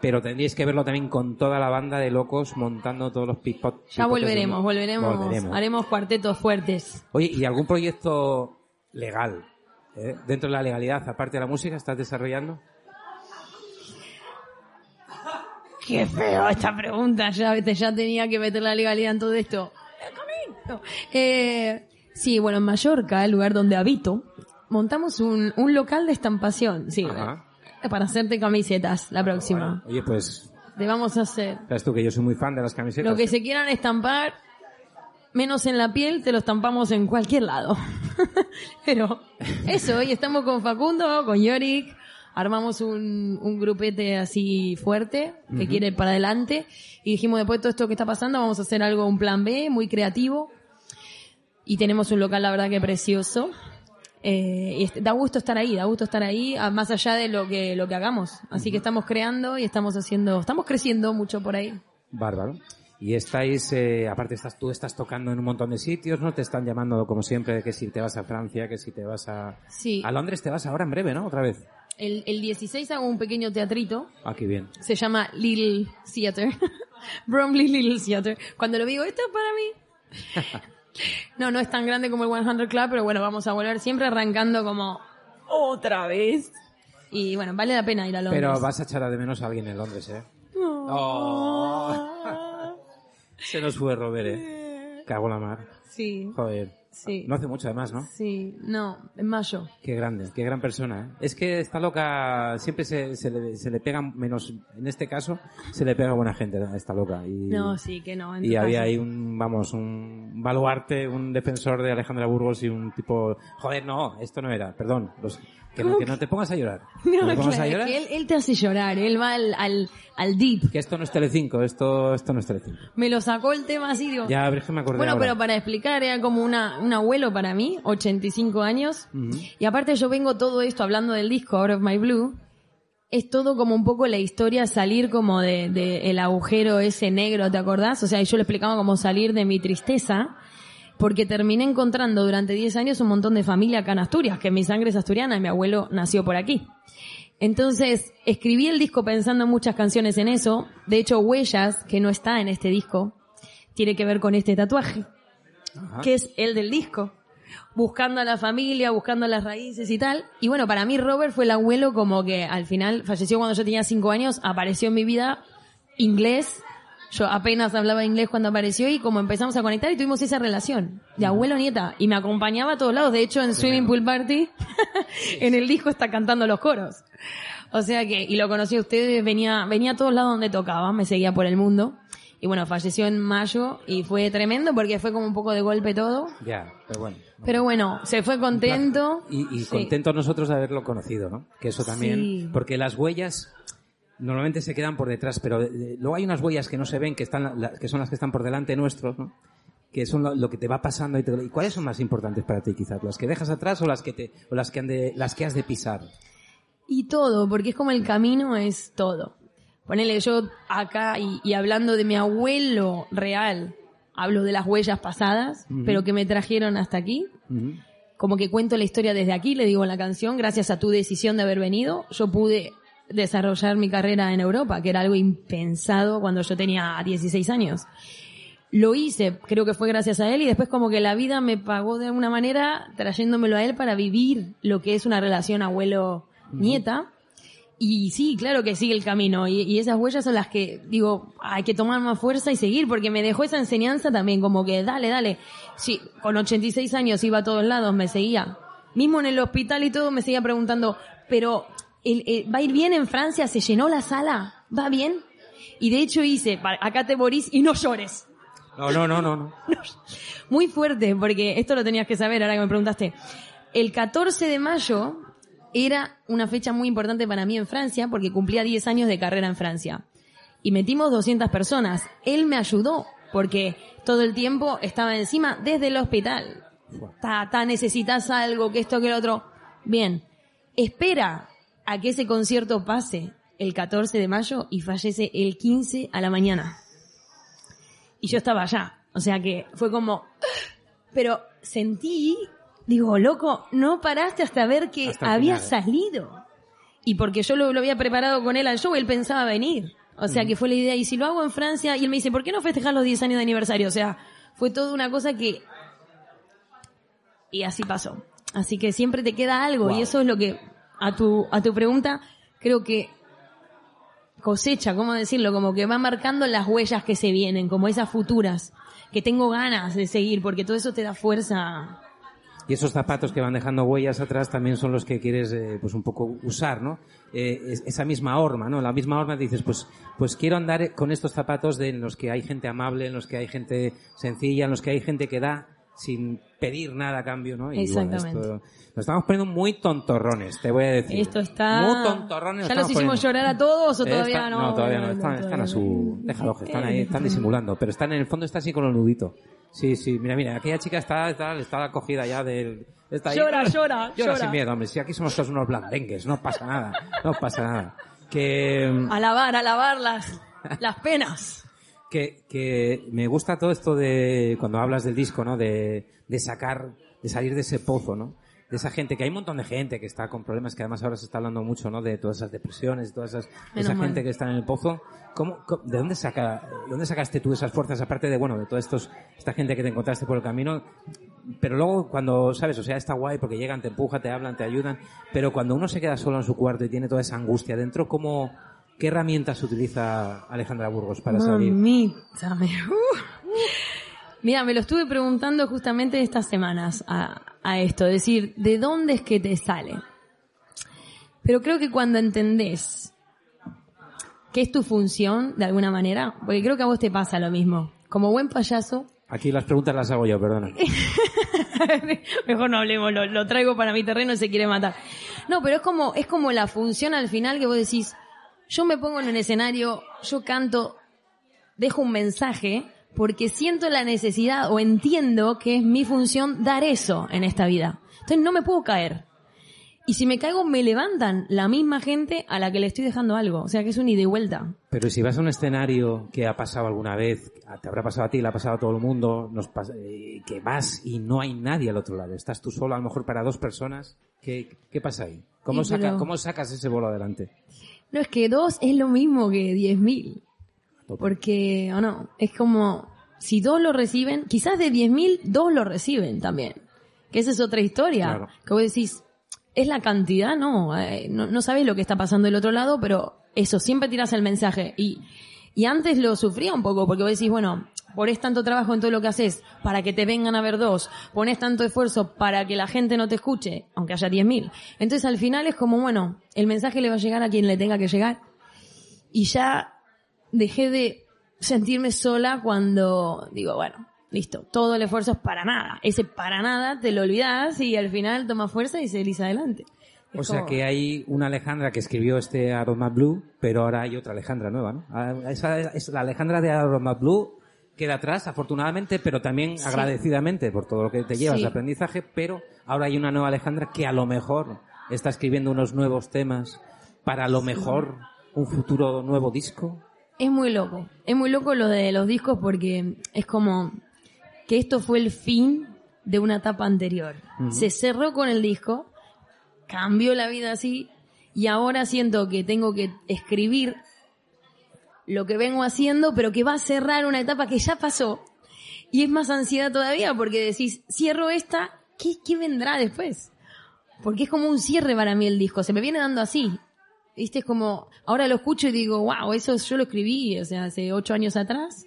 S2: pero tendríais que verlo también con toda la banda de locos montando todos los pipot.
S4: Ya volveremos, Volveremos. haremos cuartetos fuertes.
S2: Oye, ¿y algún proyecto legal? eh, Dentro de la legalidad, aparte de la música, estás desarrollando?
S4: Qué feo esta pregunta, ya, ya tenía que meter la legalidad en todo esto. Eh, Sí, bueno, en Mallorca, el lugar donde habito, montamos un, un local de estampación, sí,
S2: Ajá.
S4: para hacerte camisetas la próxima.
S2: Bueno, oye, pues,
S4: Te vamos a hacer
S2: sabes tú que yo soy muy fan de las camisetas.
S4: lo que se quieran estampar, menos en la piel, te lo estampamos en cualquier lado. Pero eso, hoy estamos con Facundo, con Yorick, armamos un, un grupete así fuerte que quiere ir para adelante y dijimos después de todo esto que está pasando vamos a hacer algo, un plan B muy creativo y tenemos un local la verdad que precioso. Eh, y da gusto estar ahí, da gusto estar ahí, a- más allá de lo que, lo que hagamos. Así que estamos creando y estamos haciendo, estamos creciendo mucho por ahí.
S2: Bárbaro. Y estáis, eh, aparte estás, tú estás tocando en un montón de sitios, ¿no? Te están llamando como siempre, que si te vas a Francia, que si te vas a...
S4: Sí.
S2: A Londres te vas ahora en breve, ¿no? Otra vez.
S4: El, el 16 hago un pequeño teatrito,
S2: Aquí bien.
S4: se llama Little Theater, Bromley Little Theater. Cuando lo digo, esto es para mí. No, no es tan grande como el 100 Club, pero bueno, vamos a volver siempre arrancando como otra vez. Y bueno, vale la pena ir a Londres.
S2: Pero vas a echar de menos a alguien en Londres, ¿eh? Oh. Se nos fue Robert, ¿eh? Cago en la mar.
S4: Sí,
S2: Joder.
S4: sí,
S2: No hace mucho además, ¿no?
S4: sí, no, en mayo.
S2: Qué grande, qué gran persona, ¿eh? Es que esta loca siempre se, se, le, se le pega, menos en este caso, se le pega a buena gente a esta loca. Y,
S4: No, sí, que no. en
S2: y había ahí un, vamos, un baluarte, un defensor de Alejandra Burgos y un tipo, joder, no, esto no era, perdón, los, que, no, que no te pongas a llorar.
S4: No,
S2: ¿No te pongas a
S4: claro,
S2: llorar?
S4: que él, él te hace llorar, él va al, al, al deep.
S2: Que esto no es Telecinco, esto, esto no es Telecinco.
S4: Me lo sacó el tema así, digo.
S2: Ya, pero es que me acordé
S4: Bueno,
S2: ahora.
S4: pero para explicar, era como una, un abuelo para mí, 85 años.
S2: Ujú.
S4: Y aparte yo vengo todo esto hablando del disco Out of My Blue. Es todo como un poco la historia, salir como de, de el agujero ese negro, ¿te acordás? O sea, yo le explicaba cómo salir de mi tristeza. Porque terminé encontrando durante 10 años un montón de familia acá en Asturias, que mi sangre es asturiana y mi abuelo nació por aquí. Entonces, escribí el disco pensando en muchas canciones en eso. De hecho, Huellas, que no está en este disco, tiene que ver con este tatuaje
S2: Ajá.
S4: que es el del disco. Buscando a la familia, buscando las raíces y tal. Y bueno, para mí Robert fue el abuelo como que al final falleció cuando yo tenía cinco años, apareció en mi vida inglés. Yo apenas hablaba inglés cuando apareció y como empezamos a conectar y tuvimos esa relación de abuelo-nieta. Y me acompañaba a todos lados. De hecho, en Swimming Pool Party, en el disco está cantando los coros. O sea que, y lo conocí a ustedes, venía, venía a todos lados donde tocaba, me seguía por el mundo. Y bueno, falleció en mayo y fue tremendo porque fue como un poco de golpe todo.
S2: Ya, pero bueno.
S4: Pero bueno, se fue contento.
S2: Y, y
S4: Sí.
S2: nosotros de haberlo conocido, ¿no? Que eso también,
S4: Sí.
S2: porque las huellas normalmente se quedan por detrás, pero eh, luego hay unas huellas que no se ven, que están, la- que son las que están por delante nuestros, ¿no? Que son lo, lo que te va pasando y, te- ¿y cuáles son más importantes para ti quizás, las que dejas atrás o las que te, o las que han de, las que has de pisar.
S4: Y todo, porque es como el camino es todo. Ponele yo acá y, y hablando de mi abuelo real, hablo de las huellas pasadas,
S2: Ujú.
S4: pero que me trajeron hasta aquí.
S2: Ujú.
S4: Como que cuento la historia desde aquí, le digo en la canción, gracias a tu decisión de haber venido, yo pude desarrollar mi carrera en Europa, que era algo impensado cuando yo tenía 16 años. Lo hice, creo que fue gracias a él y después como que la vida me pagó de alguna manera trayéndomelo a él para vivir lo que es una relación abuelo-nieta. Y sí, claro que sigue el camino. Y, y esas huellas son las que, digo, hay que tomar más fuerza y seguir, porque me dejó esa enseñanza también, como que dale, dale. Sí, con 86 años iba a todos lados, me seguía. Mismo en el hospital y todo me seguía preguntando, pero el- el- ¿va a ir bien en Francia? ¿Se llenó la sala? ¿Va bien? Y de hecho hice, acá te morís y no llores.
S2: No, no, no, no, no.
S4: Muy fuerte, porque esto lo tenías que saber ahora que me preguntaste. El 14 de mayo era una fecha muy importante para mí en Francia porque cumplía 10 años de carrera en Francia. Y metimos 200 personas. Él me ayudó porque todo el tiempo estaba encima desde el hospital. Ta, ta, necesitas algo, que esto, que lo otro. Bien. Espera a que ese concierto pase el 14 de mayo y fallece el 15 a la mañana. Y yo estaba allá. O sea que fue como, pero sentí, digo, loco, no paraste hasta ver que
S2: Hasta
S4: había
S2: final, ¿eh?
S4: salido. Y porque yo lo, lo había preparado con él al show, él pensaba venir. O sea que fue la idea, y si lo hago en Francia, y él me dice, ¿por qué no festejar los 10 años de aniversario? O sea, fue toda una cosa que... Y así pasó. Así que siempre te queda algo,
S2: Wow.
S4: y eso es lo que, a tu, a tu pregunta, creo que cosecha, ¿cómo decirlo? Como que va marcando las huellas que se vienen, como esas futuras. que tengo ganas de seguir, porque todo eso te da fuerza.
S2: Y esos zapatos que van dejando huellas atrás también son los que quieres, eh, pues un poco usar, ¿no? Eh, es- esa misma horma, ¿no? La misma horma dices, pues, pues quiero andar con estos zapatos de, en los que hay gente amable, en los que hay gente sencilla, en los que hay gente que da sin pedir nada a cambio, ¿no? Y bueno,
S4: Exactamente.
S2: esto- nos estamos poniendo muy tontorrones, te voy a decir.
S4: Esto está...
S2: Muy tontorrones.
S4: ¿Ya
S2: nos
S4: los hicimos
S2: poniendo.
S4: llorar a todos o todavía
S2: está-
S4: no?
S2: No, todavía no. Están, están a su...
S4: no.
S2: Déjalo, que están ahí,
S4: Eh,
S2: están disimulando. Pero están en el fondo, está así con el nudito. Sí, sí. Mira, mira, aquella chica está, está, está acogida ya del... Está ahí.
S4: Llora, llora,
S2: Llora
S4: llora.
S2: sin miedo, hombre. Si aquí somos todos unos blandengues, no pasa nada. No pasa nada. Que...
S4: Alabar, alabar las, las penas.
S2: Que, que me gusta todo esto de cuando hablas del disco, ¿no? De, de sacar, de salir de ese pozo, ¿no? De esa gente, que hay un montón de gente que está con problemas, que además ahora se está hablando mucho, ¿no? De todas esas depresiones, todas esas,
S4: Menos
S2: esa
S4: mal.
S2: gente que está en el pozo. ¿Cómo, cómo- de dónde saca, de dónde sacaste tú esas fuerzas, aparte de, bueno, de toda estos, esta gente que te encontraste por el camino? Pero luego cuando, sabes, o sea, está guay porque llegan, te empujan, te hablan, te ayudan, pero cuando uno se queda solo en su cuarto y tiene toda esa angustia dentro, ¿cómo, qué herramientas utiliza Alejandra Burgos para salir?
S4: Mamita, me- uh. Mira, me lo estuve preguntando justamente estas semanas a, a esto, es decir, ¿de dónde es que te sale? Pero creo que cuando entendés que es tu función, de alguna manera, porque creo que a vos te pasa lo mismo. Como buen payaso,
S2: Aquí las preguntas las hago yo, perdona.
S4: Mejor no hablemos, lo, lo traigo para mi terreno y se quiere matar. No, pero es como, es como la función al final que vos decís, yo me pongo en el escenario, yo canto, dejo un mensaje, porque siento la necesidad o entiendo que es mi función dar eso en esta vida. Entonces no me puedo caer. Y si me caigo, me levantan la misma gente a la que le estoy dejando algo. O sea que es un ida y vuelta.
S2: Pero si vas a un escenario que ha pasado alguna vez, te habrá pasado a ti, le ha pasado a todo el mundo, nos pasa- eh, que vas y no hay nadie al otro lado, estás tú solo, a lo mejor para dos personas, ¿qué, qué pasa ahí? ¿Cómo,
S4: Sí,
S2: saca-
S4: pero-
S2: ¿Cómo sacas ese bolo adelante?
S4: No, es que dos es lo mismo que diez mil. Porque, o no, es como, si dos lo reciben, quizás de 10.000, dos lo reciben también. Que esa es otra historia.
S2: Claro.
S4: Que vos decís, ¿es la cantidad? No, eh, no, no sabés lo que está pasando del otro lado, pero eso, siempre tiras el mensaje. Y, y antes lo sufría un poco, porque vos decís, bueno, pones tanto trabajo en todo lo que haces para que te vengan a ver dos, pones tanto esfuerzo para que la gente no te escuche, aunque haya 10.000. Entonces al final es como, bueno, el mensaje le va a llegar a quien le tenga que llegar. Y ya dejé de sentirme sola cuando digo, bueno, listo, todo el esfuerzo es para nada. Ese para nada te lo olvidas y al final toma fuerza y seguís adelante.
S2: O
S4: Es
S2: sea
S4: como-
S2: que hay una Alejandra que escribió este Aroma Blue, pero ahora hay otra Alejandra nueva, ¿no? Ah, Esa es la Alejandra de Aroma Blue queda atrás, afortunadamente, pero también
S4: Sí.
S2: agradecidamente por todo lo que te llevas
S4: Sí.
S2: de aprendizaje, pero ahora hay una nueva Alejandra que a lo mejor está escribiendo unos nuevos temas para a lo mejor un futuro nuevo disco.
S4: Es muy loco. Es muy loco lo de los discos porque es como que esto fue el fin de una etapa anterior. Se cerró con el disco, cambió la vida así y ahora siento que tengo que escribir lo que vengo haciendo, pero que va a cerrar una etapa que ya pasó. Y es más ansiedad todavía porque decís, cierro esta, ¿qué, qué vendrá después? Porque es como un cierre para mí el disco, se me viene dando así. ¿Viste? Es como, ahora lo escucho y digo, wow, eso yo lo escribí, o sea, hace ocho años atrás.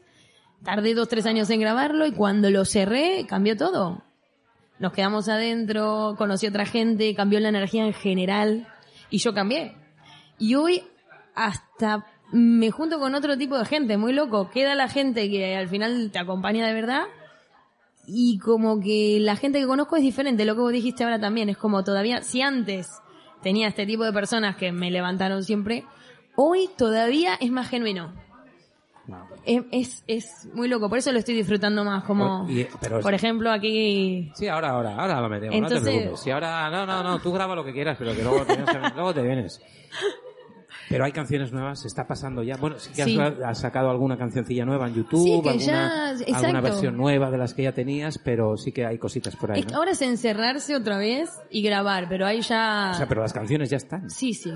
S4: Tardé dos, tres años en grabarlo y cuando lo cerré, cambió todo. Nos quedamos adentro, conocí a otra gente, cambió la energía en general y yo cambié. Y hoy hasta me junto con otro tipo de gente, muy loco. Queda la gente que al final te acompaña de verdad y como que la gente que conozco es diferente, lo que vos dijiste ahora también, es como todavía, si antes tenía este tipo de personas que me levantaron siempre, hoy todavía es más genuino. Es, es, es muy loco, por eso lo estoy disfrutando más, como,
S2: y- pero-
S4: por ejemplo, aquí...
S2: Sí, ahora, ahora, ahora lo metemos, no te
S4: Entonces-
S2: preocupes. Si ahora, no, no, no, tú graba lo que quieras, pero que luego te vienes. luego te vienes. Pero hay canciones nuevas, se está pasando ya. Bueno, sí que has,
S4: Sí.
S2: has sacado alguna cancioncilla nueva en YouTube,
S4: Sí, que
S2: alguna,
S4: ya-
S2: alguna versión nueva de las que ya tenías, pero sí que hay cositas por ahí,
S4: Es
S2: ¿no?
S4: ahora es encerrarse otra vez y grabar, pero ahí ya...
S2: O sea, pero las canciones ya están.
S4: Sí, sí.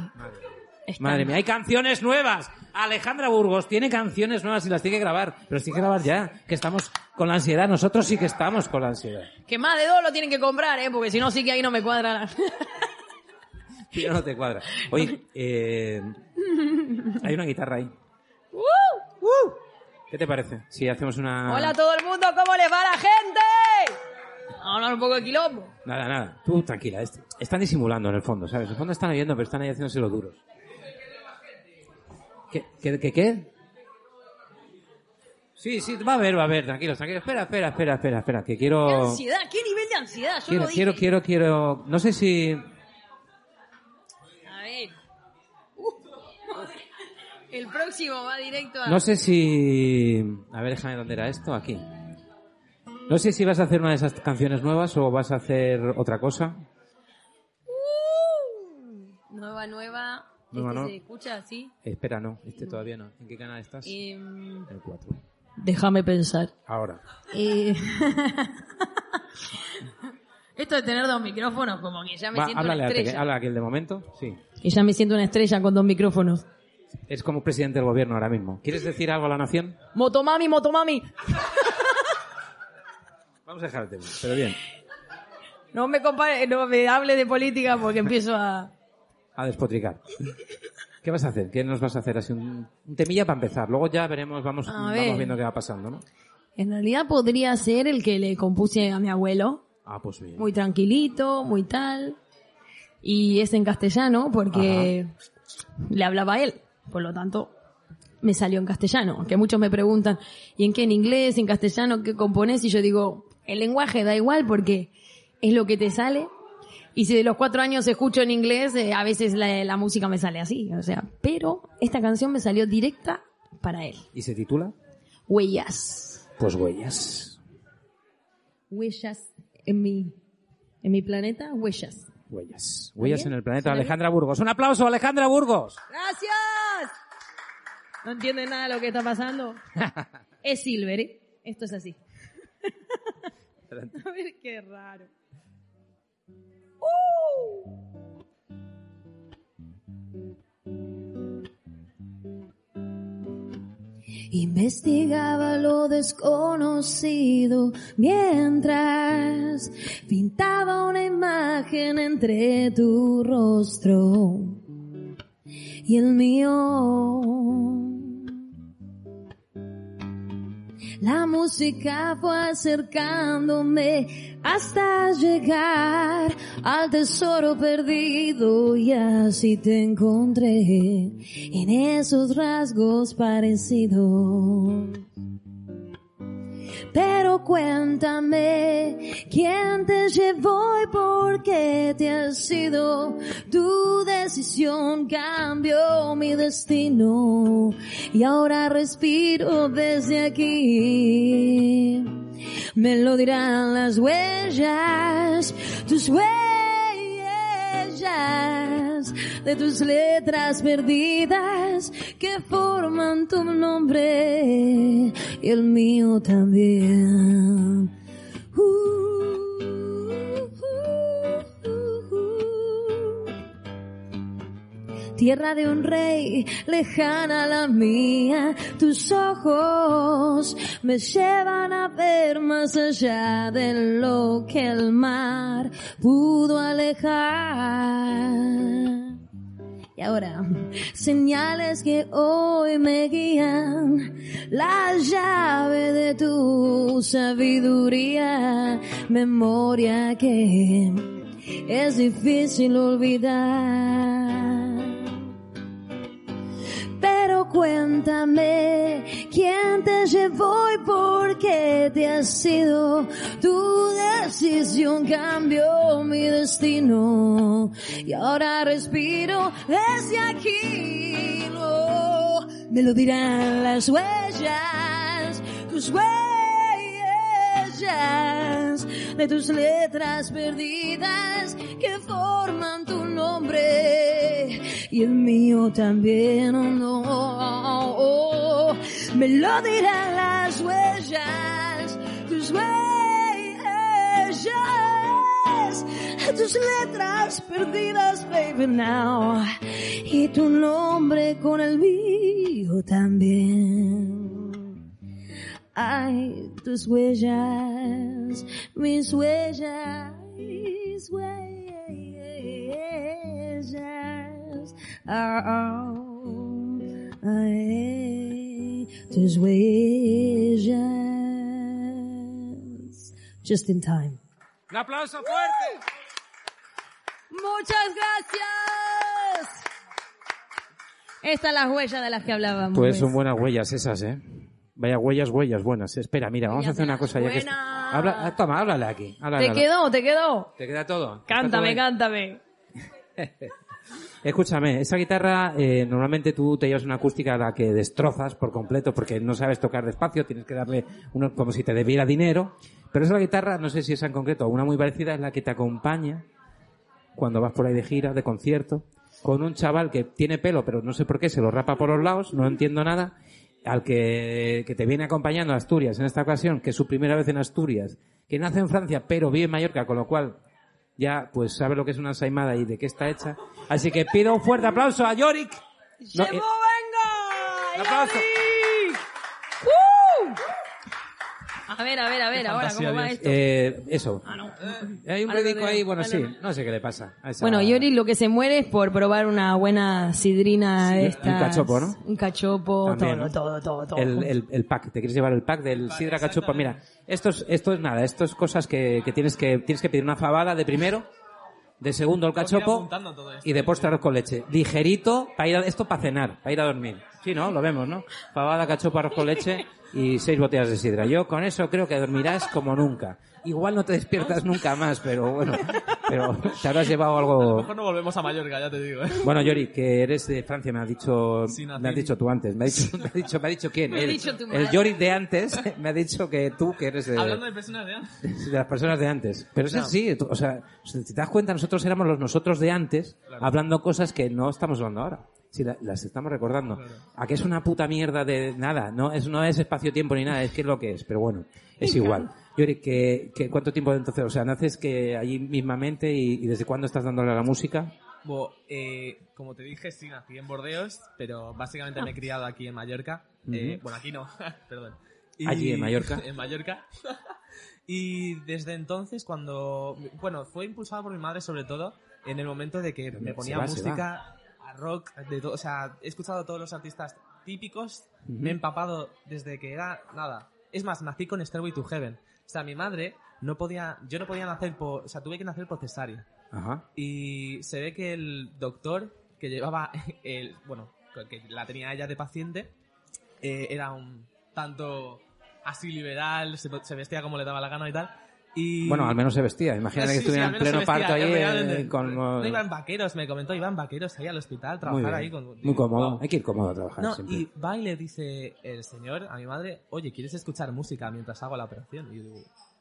S4: Están.
S2: Madre mía, hay canciones nuevas. Alejandra Burgos tiene canciones nuevas y las tiene que grabar. Pero las tiene que grabar ya, que estamos con la ansiedad. Nosotros sí que estamos con la ansiedad.
S4: Que más de dos lo tienen que comprar, ¿eh? Porque si no, sí que ahí no me cuadra.
S2: no te cuadra. Oye, eh, hay una guitarra ahí. ¿Qué te parece? Si hacemos una...
S4: Hola a todo el mundo, ¿cómo les va la gente? Vamos a hablar un poco de quilombo.
S2: Nada, nada. Tú tranquila. est- Están disimulando en el fondo, ¿sabes? En el fondo están oyendo, pero están ahí haciéndose los duros. ¿Qué? ¿Qué? ¿Qué? qué? Sí, sí, va a haber, va a haber. Tranquilos, tranquilos. Espera, espera, espera, espera, espera. Que
S4: ¿Qué
S2: quiero...
S4: ansiedad? ¿Qué nivel de ansiedad? Yo
S2: Quiero,
S4: lo dije.
S2: quiero, quiero, quiero... No sé si...
S4: A ver. Uh. El próximo va directo a...
S2: No sé si... A ver, déjame dónde era esto. Aquí. No sé si vas a hacer una de esas canciones nuevas o vas a hacer otra cosa.
S4: Nueva, nueva.
S2: Nueva,
S4: Este
S2: no.
S4: se escucha así.
S2: Espera, no. Este todavía no. ¿En qué canal estás?
S4: Em,
S2: El 4.
S4: déjame pensar.
S2: Ahora.
S4: Eh, Esto de tener dos micrófonos, como que ya me
S2: Va,
S4: siento
S2: háblale
S4: una
S2: a
S4: estrella.
S2: habla aquel de momento. Sí.
S4: Que ya me siento una estrella con dos micrófonos.
S2: Es como presidente del gobierno ahora mismo. ¿Quieres decir algo a la nación?
S4: Motomami, motomami.
S2: Vamos a dejar el tema. Pero bien.
S4: No me compare, no me hable de política porque empiezo a...
S2: A despotricar. ¿Qué vas a hacer? ¿Qué nos vas a hacer? Así un, un temilla para empezar. Luego ya veremos, vamos,
S4: A
S2: vamos
S4: ver.
S2: viendo qué va pasando, ¿no?
S4: En realidad podría ser el que le compuse a mi abuelo.
S2: Ah, pues bien.
S4: Muy tranquilito, muy tal. Y es en castellano porque le hablaba a él. Por lo tanto, me salió en castellano. Aunque muchos me preguntan, ¿y en qué? ¿En inglés? ¿En castellano? ¿Qué compones? Y yo digo, el lenguaje da igual porque es lo que te sale. Y si de los cuatro años escucho en inglés, eh, a veces la, la música me sale así. O sea, pero esta canción me salió directa para él.
S2: ¿Y se titula?
S4: Huellas.
S2: Pues Huellas.
S4: Huellas en mi, en mi planeta, huellas.
S2: Huellas. Huellas en el planeta. Alejandra Burgos. Un aplauso, Alejandra Burgos.
S4: ¡Gracias! ¿No entienden nada de lo que está pasando? es Silver, ¿eh? Esto es así. A ver qué raro. Investigaba lo desconocido mientras pintaba una imagen entre tu rostro y el mío. La música fue acercándome hasta llegar al tesoro perdido y así te encontré en esos rasgos parecidos. Pero cuéntame quién te llevó y por qué te has sido. Tu decisión cambió mi destino y ahora respiro desde aquí. Me lo dirán las huellas, tus huellas de tus letras perdidas que forman tu nombre y el mío también. Uh, Tierra de un rey, lejana la mía, tus ojos me llevan a ver más allá de lo que el mar pudo alejar. Y ahora, señales que hoy me guían, la llave de tu sabiduría, memoria que es difícil olvidar. Pero cuéntame quién te llevó y por qué te has sido. Tu decisión cambió mi destino y ahora respiro desde aquí. No, me lo dirán las huellas, tus huellas de tus letras perdidas que forman tu nombre y el mío también. No, me lo dirán las huellas, tus huellas, tus letras perdidas, baby, now. Y tu nombre con el mío también. Ay, tus huellas, mis huellas, mis huellas. Oh, oh, ay, tus huellas. Just in time.
S2: ¡Un aplauso fuerte!
S4: Muchas gracias. Estas son las huellas de las que hablábamos.
S2: Pues son buenas huellas esas, ¿eh? Vaya huellas, huellas buenas. Espera, mira, vamos a hacer una cosa ya que...
S4: buenas.
S2: Habla, ah, toma, háblale aquí. háblale,
S4: ¿Te
S2: háblale.
S4: quedó? ¿Te quedó?
S2: ¿Te queda todo? ¿Está
S4: Cántame, cántame.
S2: Escúchame, esa guitarra, eh, normalmente tú te llevas una acústica a la que destrozas por completo porque no sabes tocar despacio, tienes que darle uno como si te debiera dinero. Pero esa guitarra, no sé si esa en concreto una muy parecida, es la que te acompaña cuando vas por ahí de gira, de concierto, con un chaval que tiene pelo, pero no sé por qué, se lo rapa por los lados, no entiendo nada, al que, que te viene acompañando a Asturias en esta ocasión, que es su primera vez en Asturias, que nace en Francia, pero vive en Mallorca, con lo cual ya pues sabe lo que es una ensaimada y de qué está hecha. Así que pido un fuerte aplauso a Yorick. No, eh, un aplauso.
S4: ¡Uh! A ver, a ver, a ver, ahora, ¿cómo va
S3: Dios.
S4: esto?
S2: eh, eso.
S4: Ah, no.
S2: Hay un
S4: de-
S2: ahí, bueno, sí, no sé qué le pasa. a esa-
S4: Bueno, Yori lo que se muere es por probar una buena sidrina de estas.
S2: un cachopo, ¿no?
S4: Un cachopo,
S2: También,
S4: todo,
S2: ¿no?
S4: todo, todo, todo.
S2: El, el, el pack, te quieres llevar el pack del sidra cachopa. Mira, esto es, esto es nada, esto es cosas que, que tienes que tienes que pedir una fabada de primero, de segundo el cachopo
S5: apuntando todo esto.
S2: y de postre arroz con leche. Ligerito, para ir a, esto para cenar, para ir a dormir. Sí, ¿no? Lo vemos, ¿no? Fabada, cachopo, arroz con leche y seis botellas de sidra. Yo con eso creo que dormirás como nunca. Igual no te despiertas nunca más, pero bueno, pero te habrás llevado
S5: A lo
S2: algo...
S5: mejor no volvemos a Mallorca, ya te digo. ¿eh?
S2: Bueno, Yori, que eres de Francia, me ha dicho,
S5: Sí,
S2: me has dicho tú antes, me ha dicho, me ha dicho, me ha dicho quién,
S4: Me ha
S2: el,
S4: dicho tu
S2: el. Yori de antes, me ha dicho que tú, que eres de,
S5: Hablando de personas de antes.
S2: de las personas de antes. Pero eso
S5: No.
S2: sí, tú- o sea, si te das cuenta, nosotros éramos los nosotros de antes, hablando cosas que no estamos hablando ahora. Si la- las estamos recordando. ¿A qué es una puta mierda de nada? No es, no es espacio-tiempo ni nada, es que es lo que es, pero bueno, es igual. Yori, que, que ¿cuánto tiempo entonces? O sea, naces que allí mismamente y, y desde cuándo estás dándole a la música?
S5: Bueno, eh, como te dije, sí, nací en Bordeos, pero básicamente me he criado aquí en Mallorca. Eh,
S2: Ujú.
S5: bueno, aquí no, perdón.
S2: Allí, en Mallorca.
S5: En Mallorca. y desde entonces, cuando... Bueno, fue impulsado por mi madre sobre todo en el momento de que me ponía
S2: va,
S5: música rock, de todo, o sea, he escuchado a todos los artistas típicos, me he empapado desde que era nada. Es más, nací con Stairway to Heaven. O sea, mi madre no podía, yo no podía nacer por, o sea, tuve que nacer por cesárea.
S2: Ajá.
S5: Y se ve que el doctor que llevaba el, bueno, que la tenía ella de paciente, eh, era un tanto así liberal, se, se vestía como le daba la gana y tal. Y...
S2: Bueno, al menos se vestía. Imagínate que
S5: Sí,
S2: estuviera en pleno parto ahí eh, con...
S5: No iban vaqueros, me comentó, iban vaqueros ahí al hospital,
S2: Muy
S5: trabajar
S2: bien.
S5: ahí. Con,
S2: Muy
S5: digo,
S2: cómodo.
S5: "Guau".
S2: Hay que ir cómodo a trabajar
S5: No,
S2: siempre.
S5: y va y le dice el señor a mi madre, oye, ¿quieres escuchar música mientras hago la operación? Y yo digo,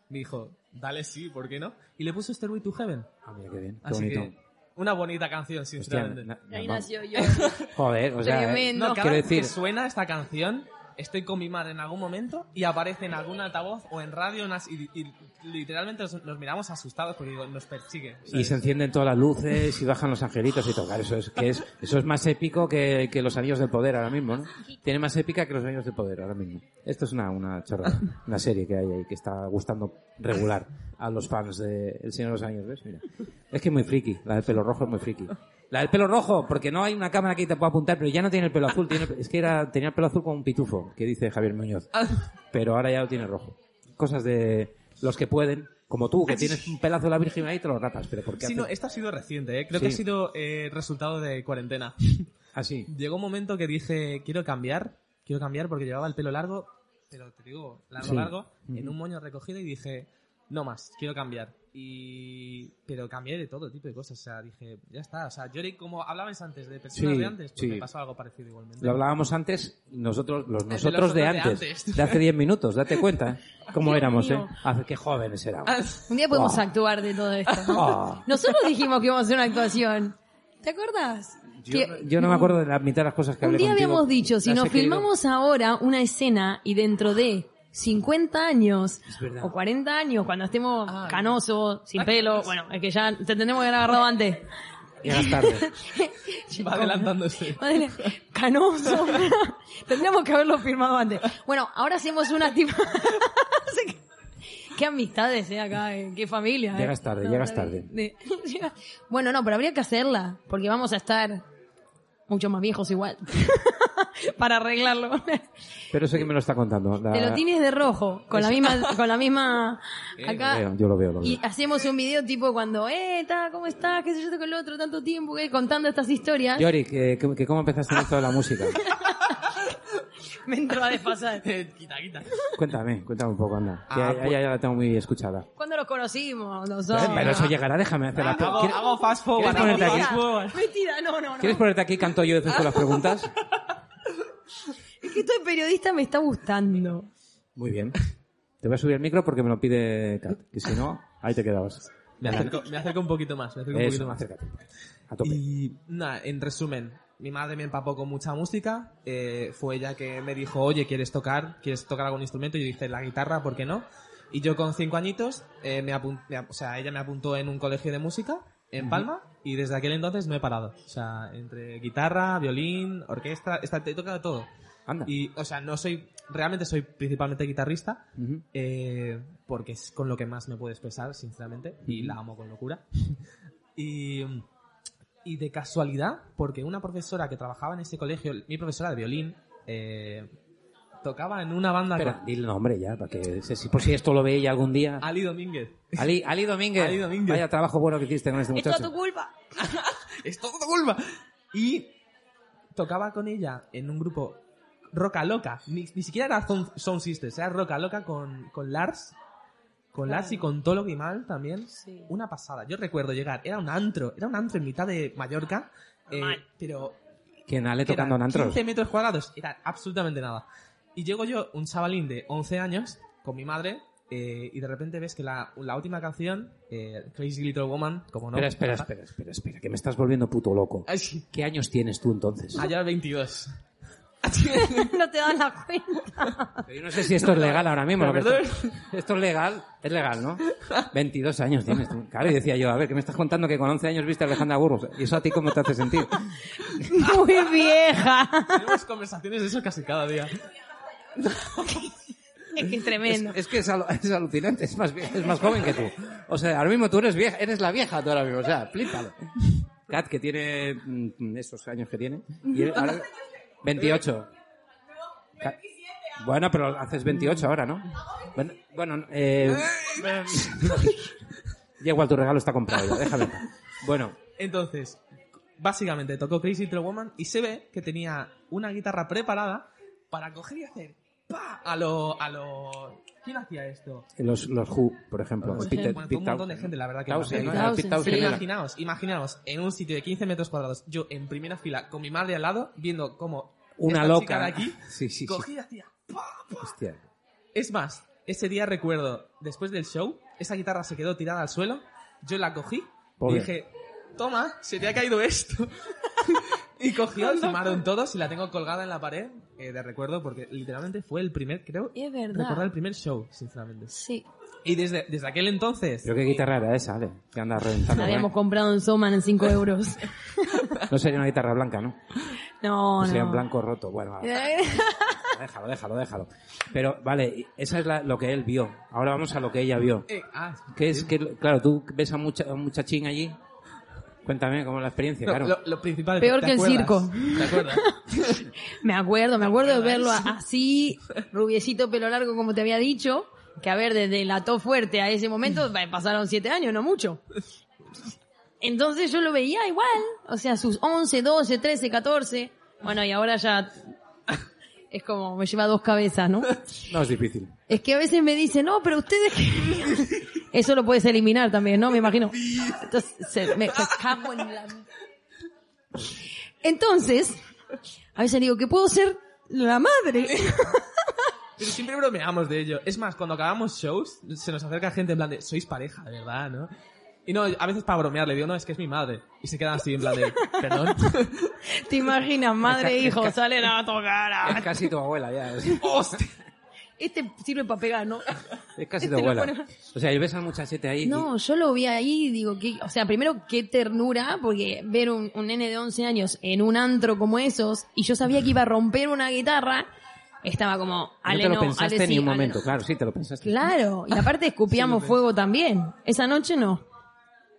S5: me dijo, dale sí, ¿por qué no? Y le puso Stairway to Heaven.
S2: Ah, mira qué bien. Qué
S5: Así
S2: bonito.
S5: que, una bonita canción,
S2: Hostia,
S5: sinceramente.
S2: na- na-
S4: Ahí nació yo.
S2: Joder, o sea,
S4: Tremendo.
S5: No, cada
S2: quiero
S5: vez
S2: decir,
S5: que suena esta canción, estoy con mi madre en algún momento y aparece en algún altavoz o en radio y, y literalmente nos, nos miramos asustados porque digo, nos persigue.
S2: y se encienden todas las luces y bajan los angelitos y tocar. Eso es, que es, eso es más épico que, que los anillos del poder ahora mismo, ¿no? Tiene más épica que los anillos del poder ahora mismo. Esto es una, una chorrada, una serie que hay ahí que está gustando regular a los fans de El Señor de los Anillos, ¿ves? Mira. Es que es muy friki, la del pelo rojo es muy friki. La del pelo rojo, porque no hay una cámara que te pueda apuntar, pero ya no tiene el pelo azul, tiene, es que era, tenía el pelo azul como un pitufo, que dice Javier Muñoz. Pero ahora ya lo tiene rojo. Cosas de los que pueden, como tú, que tienes un pelazo de la Virgen ahí y te lo rapas, pero ¿por qué
S5: Sí, no, esto ha sido reciente, ¿eh? creo
S2: Sí.
S5: que ha sido eh, resultado de cuarentena.
S2: Así.
S5: Llegó un momento que dije, quiero cambiar, quiero cambiar porque llevaba el pelo largo, pero te digo, largo,
S2: Sí.
S5: largo, en un moño recogido y dije, no más, quiero cambiar. Y... Pero cambié de todo tipo de cosas, o sea, dije, ya está, o sea, yo era como hablabais antes de personas
S2: Sí,
S5: de antes, pues
S2: sí.
S5: me pasó algo parecido igualmente.
S2: Lo hablábamos antes, nosotros, los nosotros de, antes,
S5: antes.
S2: de hace 10 minutos, date cuenta cómo
S4: Dios
S2: éramos,
S4: mío.
S2: ¿eh? Hace qué jóvenes éramos.
S4: Un día podemos
S2: Oh.
S4: actuar de todo esto, ¿no?
S2: Oh.
S4: Nosotros dijimos que íbamos a hacer una actuación. ¿Te acuerdas?
S2: Yo, no me acuerdo de la mitad de las cosas que
S4: Un
S2: hablé
S4: día
S2: contigo.
S4: habíamos dicho, si nos
S2: querido-
S4: filmamos ahora una escena y dentro de 50 años o 40 años, cuando estemos
S5: Ah,
S4: canosos, sin
S5: Ah,
S4: pelo, bueno, es que ya te tendremos que haber agarrado antes.
S2: Llegas tarde.
S5: Va adelantándose.
S4: Madre, canoso. Tendríamos que haberlo firmado antes. Bueno, ahora hacemos una sé qué- amistades, eh, acá, eh, qué familia. eh.
S2: Llegas tarde, llegas tarde.
S4: De- bueno, no, pero habría que hacerla, porque vamos a estar mucho más viejos igual. para arreglarlo.
S2: Pero sé que me lo está contando. La-
S4: Te lo tienes de rojo, con la misma, con la misma,
S2: Lo
S4: acá.
S2: veo, yo lo veo, lo veo.
S4: Y hacemos un video tipo cuando, eh, ta, ¿cómo estás? ¿Qué sé yo, con el otro? Tanto tiempo, eh, contando estas historias.
S2: Yori, que, que- que ¿cómo empezaste en esto de la música?
S4: Me entró a desfasar.
S5: Quita, quita.
S2: Cuéntame, cuéntame un poco, anda. Que
S5: Ah,
S2: a- a ella ya la tengo muy escuchada.
S4: ¿Cuándo los conocimos? No sé.
S2: Pero, pero eso llegará, déjame hacer la
S5: Hago,
S2: ¿Quieres,
S5: hago fast forward.
S2: ¿Quieres ponerte
S5: hago
S2: aquí?
S4: Mentira, no, no, no.
S2: ¿Quieres ponerte aquí canto yo haces tú las preguntas?
S4: Es que esto de periodista me está gustando.
S2: Muy bien. Te voy a subir el micro porque me lo pide Kat, que si no, ahí te quedabas.
S5: Me acerco, me acerco un poquito más. Me acerco un
S2: Eso,
S5: poquito más.
S2: acércate. A tope.
S5: Y nada, en resumen, mi madre me empapó con mucha música. eh, fue ella que me dijo, oye, ¿quieres tocar? ¿Quieres tocar algún instrumento? Y yo dije, la guitarra, ¿por qué no? Y yo con cinco añitos, eh, me me o sea, ella me apuntó en un colegio de música en Palma y desde aquel entonces no he parado. O sea, entre guitarra, violín, orquesta, esta, he tocado todo.
S2: Anda.
S5: Y, o sea, no soy, realmente soy principalmente guitarrista, eh, porque es con lo que más me puedo expresar, sinceramente, y la amo con locura. y, y de casualidad, porque una profesora que trabajaba en ese colegio, mi profesora de violín, eh, tocaba en una banda
S2: Espera,
S5: con
S2: dile el nombre ya, para que si por si esto lo ve ella algún día.
S5: Ali Domínguez.
S2: Ali, Ali Domínguez.
S5: Ali Domínguez.
S2: Vaya trabajo bueno que hiciste con este
S4: Es toda
S2: muchacho.
S4: tu culpa.
S5: es todo tu culpa. Y tocaba con ella en un grupo Roca Loca. Ni, ni siquiera era Sound Sisters, era Roca Loca con, con Lars. Con Lars y con Tolo Guimal también.
S4: Sí.
S5: Una pasada. Yo recuerdo llegar, era un antro, era un antro en mitad de Mallorca, eh,
S4: Mal.
S5: pero
S2: ¿Quién Ale
S5: que
S2: tocando en
S5: eran
S2: antros?
S5: 15 metros cuadrados, era absolutamente nada. Y llego yo, un chavalín de 11 años, con mi madre, eh, y de repente ves que la, la última canción, eh, Crazy Little Woman, como no.
S2: Espera, espera, espera, espera, espera, que me estás volviendo puto loco.
S5: Ay.
S2: ¿Qué años tienes tú entonces?
S5: Allá 22.
S4: no te das la cuenta.
S2: Pero yo no sé si esto es legal ahora mismo.
S5: Pero
S2: Esto es legal, es legal, ¿no? 22 años tienes tú. Claro, y decía yo, a ver, que me estás contando que con 11 años viste a Alejandra Burgos. ¿Y eso a ti cómo te hace sentir?
S4: Muy vieja.
S5: Tenemos conversaciones de eso casi cada día.
S4: Es que es
S2: Es,
S4: tremendo.
S2: es que es, alu- es alucinante, es más, es más joven que tú. O sea, ahora mismo tú eres vieja, eres la vieja tú ahora mismo, o sea, flípalo. Kat, que tiene mm, esos años que tiene, y él ahora 28. Kat- Bueno, pero haces 28 ahora, ¿no? Bueno, bueno eh, ya igual tu regalo está comprado ya, déjame. Bueno,
S5: Entonces, básicamente tocó Crazy Little Woman y se ve que tenía una guitarra preparada para coger y hacer ¡pa! a lo. a lo. ¿Quién hacía esto?
S2: los, los Who, por ejemplo.
S5: Por
S2: Peter-
S5: ejemplo, bueno,
S2: Pete
S5: un montón de gente, la verdad que me
S2: ¿no?
S4: Townshend, sí.
S2: era.
S5: Imaginaos, imaginaos, en un sitio de 15 metros cuadrados, yo en primera fila con mi madre al lado, viendo cómo
S2: Una
S5: esta
S2: loca.
S5: chica de aquí
S2: Sí, sí, sí.
S5: cogía y hacía ¡pa!
S2: Hostia.
S5: Es más, ese día recuerdo, después del show, esa guitarra se quedó tirada al suelo, yo la cogí
S2: Pobre.
S5: y dije, toma, se te ha caído esto. y cogió, filmaron todos y la tengo colgada en la pared eh, de recuerdo porque literalmente fue el primer, creo,
S4: Es verdad.
S5: recordar el primer show, sinceramente.
S4: Sí.
S5: Y desde, desde aquel entonces,
S2: ¿Pero qué guitarra era esa, Ale? Que anda reventando.
S4: La
S2: ahí.
S4: habíamos comprado en Soman en 5 euros.
S2: No sería una guitarra blanca, ¿no?
S4: No,
S2: Sería en
S4: no.
S2: blanco roto. Bueno, déjalo, déjalo, déjalo. Pero, vale, esa es la- lo que él vio. Ahora vamos a lo que ella vio.
S5: eh, ah,
S2: Que es que, claro, tú ves a, mucha, a un muchachín allí. Cuéntame cómo la experiencia,
S5: no,
S2: claro.
S5: lo, lo principal,
S4: Peor
S5: ¿te
S4: que el
S5: acuerdas?
S4: circo.
S5: ¿Te acuerdas?
S4: Me acuerdo, me acuerdo de verlo así, rubiecito, pelo largo, como te había dicho. Que a ver, desde la to fuerte a ese momento bah, pasaron 7 años, no mucho. Entonces yo lo veía igual. O sea, sus 11, 12, 13, 14. Bueno, y ahora ya es como me lleva dos cabezas, ¿no?
S2: No es difícil.
S4: Es que a veces me dicen, no, pero ustedes... qué-". Eso lo puedes eliminar también, ¿no? Me imagino. Entonces, se- me cago en la... Entonces, a veces digo, que puedo ser la madre.
S5: Pero siempre bromeamos de ello. Es más, cuando acabamos shows, se nos acerca gente en plan de, sois pareja, de verdad, ¿no? Y no, a veces para bromear le digo, no, es que es mi madre. Y se quedan así en plan de, perdón.
S4: ¿Te imaginas, madre e hijo, salen a tocar?
S2: Es casi tu abuela ya. Es,
S5: ¡Hostia!
S4: Este sirve para pegar, ¿no?
S2: Es casi tu abuela. O sea, y ves al muchachete ahí. y-
S4: No, yo lo vi ahí y digo, que, o sea, primero qué ternura, porque ver un, un nene de 11 años en un antro como esos, y yo sabía que iba a romper una guitarra, estaba como,
S2: no
S4: Ale
S2: te lo
S4: no,
S2: pensaste
S4: Ale
S2: ni
S4: sí,
S2: un
S4: Ale
S2: momento,
S4: no".
S2: claro, sí, te lo pensaste.
S4: Claro, y aparte escupíamos fuego también. Esa noche no.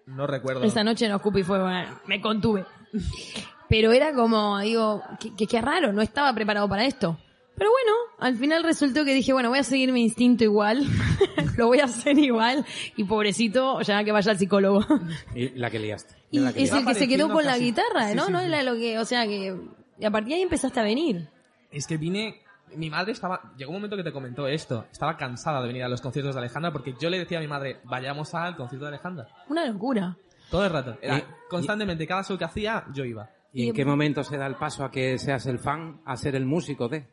S5: No recuerdo.
S4: Esa noche no escupí fuego, eh, me contuve. Pero era como, digo, que, que, qué raro, no estaba preparado para esto. Pero bueno, al final resultó que dije, bueno, voy a seguir mi instinto igual, lo voy a hacer igual, y pobrecito, ya que vaya al psicólogo.
S2: Y la que liaste.
S4: Y
S2: La que
S4: es
S2: liaste.
S4: el que se quedó con la
S5: casi.
S4: guitarra,
S5: Sí,
S4: ¿no?
S5: sí,
S4: no
S5: sí.
S4: era lo que, o sea que, y a partir de ahí empezaste a venir.
S5: Es que vine, mi madre estaba, llegó un momento que te comentó esto, estaba cansada de venir a los conciertos de Alejandra porque yo le decía a mi madre, vayamos al concierto de Alejandra.
S4: Una locura.
S5: Todo el rato. Era
S2: Y-
S5: constantemente, cada show que hacía, yo iba.
S2: ¿Y en qué momento se da el paso a que seas el fan a ser el músico de?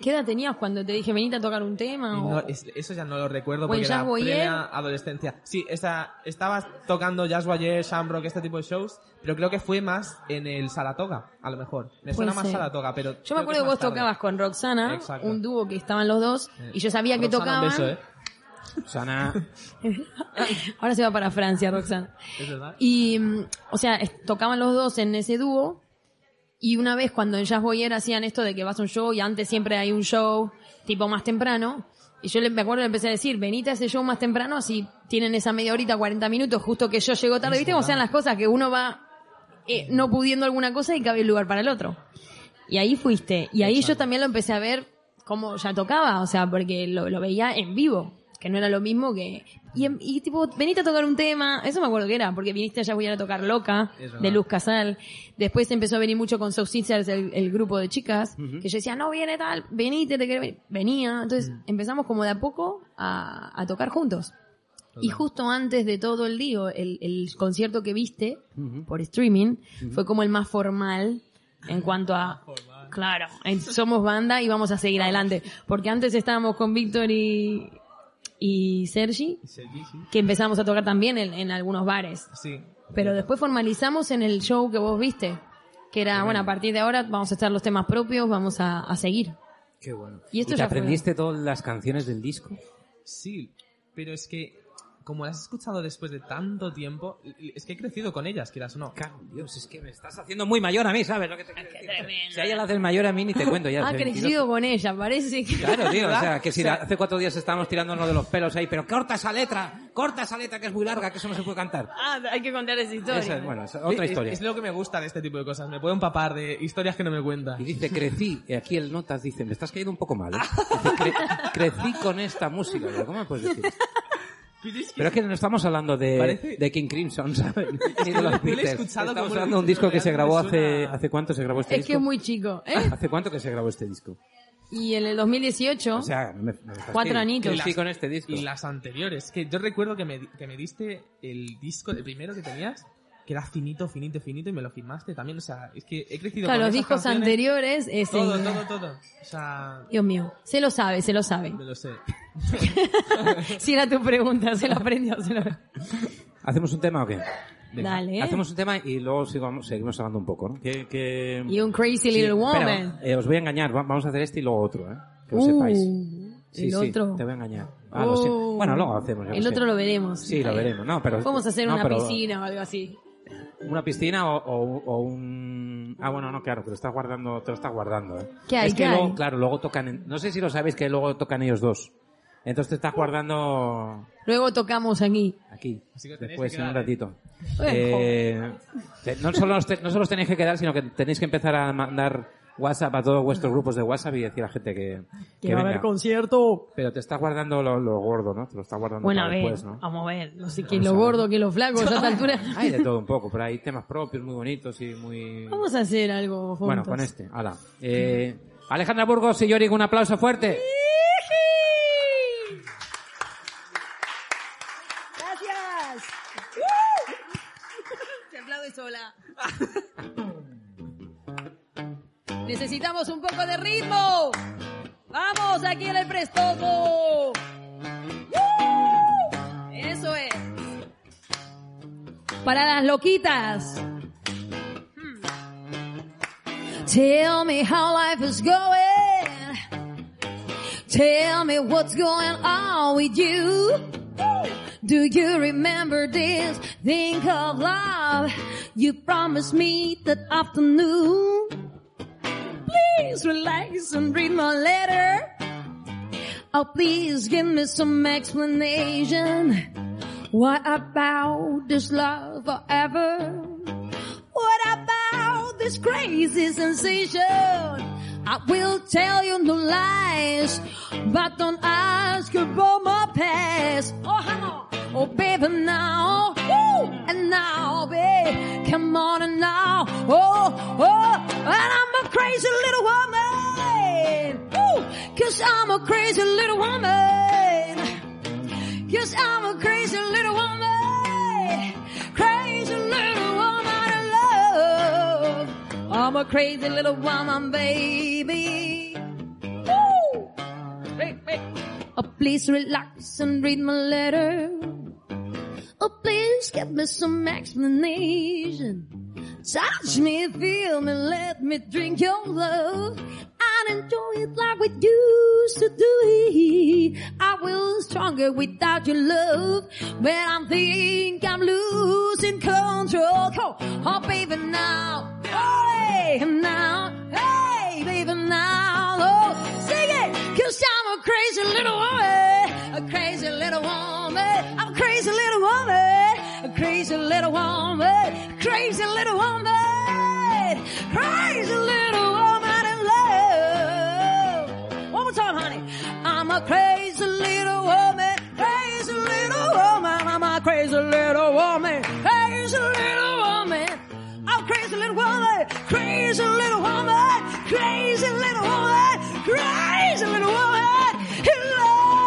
S4: ¿Qué edad tenías cuando te dije venite a tocar un tema? O-
S5: es- eso ya no lo recuerdo
S4: ¿O
S5: porque era plena adolescencia. Sí, esta, estabas tocando Jazz Boyer, Shamrock, este tipo de shows, pero creo que fue más en el Saratoga, a lo mejor. Me suena más. Saratoga, pero...
S4: Yo me acuerdo que vos
S5: tarde.
S4: tocabas con Roxana,
S5: Exacto.
S4: un dúo que estaban los dos, y yo sabía que
S5: Roxana,
S4: tocaban.
S5: Un beso, ¿eh?
S2: Sana,
S4: Ahora se va para Francia, Roxana.
S5: Es verdad.
S4: Y, mm, o sea, tocaban los dos en ese dúo. Y una vez cuando en Jazz Boyer hacían esto de que vas a un show y antes siempre hay un show tipo más temprano. Y yo le, me acuerdo le empecé a decir, venite a ese show más temprano, así tienen esa media horita, 40 minutos, justo que yo llego tarde. ¿Viste cómo sean las cosas? Que uno va eh, no pudiendo alguna cosa y cabe el lugar para el otro. Y ahí fuiste. Y ahí yo también lo empecé a ver cómo ya tocaba, o sea, porque lo, lo veía en vivo, que no era lo mismo que... Y, en- y tipo, veniste a tocar un tema, eso me acuerdo que era, porque viniste allá voy a tocar Loca, de Luz Casal. Después empezó a venir mucho con Soul Sisters, el, el grupo de chicas, que yo decía, no viene tal, venite, te quiero venir. Venía, entonces empezamos como de a poco a, a tocar juntos. Y justo antes de todo el día, el, el concierto que viste por streaming fue como el más formal en cuanto a, claro, en- somos banda y vamos a seguir adelante. Porque antes estábamos con Víctor y, y Sergi,
S5: sí.
S4: que empezamos a tocar también en, en algunos bares.
S5: Sí.
S4: Pero después formalizamos en el show que vos viste, que era, bueno, a partir de ahora vamos a estar los temas propios, vamos a, a seguir.
S2: qué bueno.
S4: Y esto
S2: te
S4: ya fue-
S2: aprendiste todas las canciones del disco?
S5: Sí, pero es que como las has escuchado después de tanto tiempo, es que he crecido con ellas, quieras o no.
S2: Claro, Dios, es que me estás haciendo muy mayor a mí, ¿sabes lo que te quiero decir? Si a ella la haces mayor a mí, ni te cuento ya.
S4: Ha
S2: hace 22.
S4: crecido con ella, parece que...
S2: Claro, tío, o sea, que si
S5: O sea-
S2: hace cuatro días estábamos tirándonos de los pelos ahí, pero corta esa letra, corta esa letra que es muy larga, que eso no se puede cantar.
S4: Ah, hay que contar esa historia.
S2: Esa es, bueno, es otra
S5: Es-
S2: historia.
S5: Es, lo que me gusta de este tipo de cosas. Me puedo empapar de historias que no me cuentan.
S2: Y dice, crecí, y aquí el Notas dice, me estás cayendo un poco mal, ¿eh? Dice, "Cre- crecí con esta música. Digo, ¿Cómo me puedes decir? esto? Pero es que no estamos hablando de,
S5: Parece-
S2: de King Crimson, ¿sabes? Ni de los Beatles. Estamos hablando de un disco que se grabó hace... ¿Hace cuánto se grabó este
S4: Es
S2: disco?
S4: que es muy chico, ¿eh?
S2: ¿Hace cuánto que se grabó este disco?
S4: Y en el 2018,
S2: O sea, me, me fastidio.
S4: Cuatro añitos.
S2: Crecí con este disco.
S5: Y las anteriores, que yo recuerdo que me, di- que me diste el disco, el primero que tenías, que era finito, finito, finito, y me lo firmaste también. O sea, es que he crecido
S4: claro,
S5: con
S4: los
S5: esas
S4: discos
S5: canciones.
S4: anteriores, es
S5: Todo,
S4: el-
S5: todo, todo. O sea,
S4: Dios mío, se lo sabe, se lo sabe.
S5: me lo sé.
S4: si era tu pregunta, se lo aprendió, se lo...
S2: ¿Hacemos un tema o qué?
S4: Dale, ¿eh?
S2: Hacemos un tema y luego sigamos, seguimos hablando un poco, ¿no? Que, que...
S4: Y un crazy
S2: Sí,
S4: little
S2: espera,
S4: woman.
S2: eh, os voy a engañar, va- vamos a hacer este y luego otro, ¿eh? Que lo
S4: Uh,
S2: sepáis.
S4: el
S2: Sí, sí,
S4: otro.
S2: te voy a engañar. Ah, lo sé.
S4: Uh,
S2: Bueno, luego hacemos.
S4: El
S2: sé.
S4: otro lo veremos.
S2: Sí, lo veremos. No, pero...
S4: Podemos hacer
S2: no,
S4: una
S2: pero
S4: piscina o algo así.
S2: Una piscina o, o- o un... Ah, bueno, no, claro, te lo estás guardando, te lo estás guardando, ¿eh?
S4: ¿Qué hay,
S2: Es que
S4: qué
S2: luego,
S4: hay?
S2: claro, luego tocan... en- No sé si lo sabéis que luego tocan ellos dos. Entonces te estás guardando
S4: Luego tocamos aquí.
S2: aquí,
S5: Así que
S2: después
S5: que
S2: en un ratito. Eh, no, solo os te- no solo os tenéis que quedar, sino que tenéis que empezar a mandar WhatsApp a todos vuestros grupos de WhatsApp y decir a la gente que, que venga.
S4: concierto.
S2: Pero te estás guardando lo, lo gordo, ¿no? Te lo estás guardando
S4: Bueno, a
S2: para
S4: ver,
S2: después, ¿no?
S4: vamos a ver. No sé qué, lo
S2: a
S4: gordo, que lo flaco, a esta altura.
S2: Hay de todo un poco, pero hay temas propios muy bonitos y muy...
S4: Vamos a hacer algo juntos.
S2: Bueno, con este, hala. Eh, Alejandra Burgos y Yorick, un aplauso fuerte.
S4: Gracias. Te aplaude sola. Necesitamos un poco de ritmo. Vamos, aquí en el prestoso. ¡Woo! Eso es. Para las loquitas. Hmm. Tell me how life is going. Tell me what's going on with you. Do you remember this thing of love you promised me that afternoon? Please relax and read my letter. Oh, please give me some explanation. What about this love forever? What about this crazy sensation. I will tell you no lies, but don't ask about my past. Oh, how? Oh, baby, now, and now, babe, come on and now, oh, oh, and I'm crazy little woman, woo, cause I'm a crazy little woman, cause I'm a crazy little woman, crazy little woman in love. I'm a crazy little woman, baby. Woo! Hey, hey. Oh, please relax and read my letter. Oh, please give me some explanation. Touch me, feel me, let me drink your love. And enjoy it like we used to do it. I will stronger without your love. When I think I'm losing control. On, oh baby now. Hey, now. Hey, baby now. Oh, sing it. Cause I'm a crazy little woman. A crazy little woman. I'm a crazy little woman. A crazy little woman. Crazy little woman. Crazy little woman in love. One more time, honey. I'm a crazy little woman. Crazy little woman. I'm a crazy little woman. Crazy little woman. I'm a crazy little woman. Crazy little woman. Crazy little woman. Crazy little woman. In love.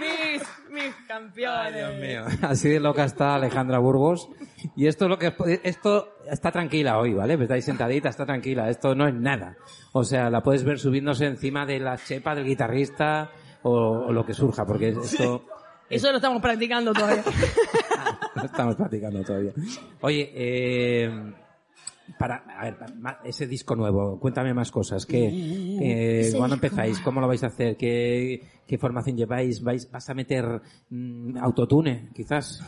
S6: mis, mis campeones.
S2: Dios mío, así de loca está Alejandra Burgos. Y esto es lo que esto está tranquila hoy, ¿vale? Pues estáis sentadita, está tranquila. Esto no es nada. O sea, la puedes ver subiéndose encima de la chepa del guitarrista o, o lo que surja, porque esto
S6: Eso lo estamos practicando todavía.
S2: lo estamos practicando todavía. Oye, eh, para a ver, ese disco nuevo, cuéntame más cosas. ¿Qué, eh, ¿Cuándo empezáis? ¿Cómo lo vais a hacer? ¿Qué, qué formación lleváis? ¿Vais, ¿Vas a meter mm, autotune, quizás?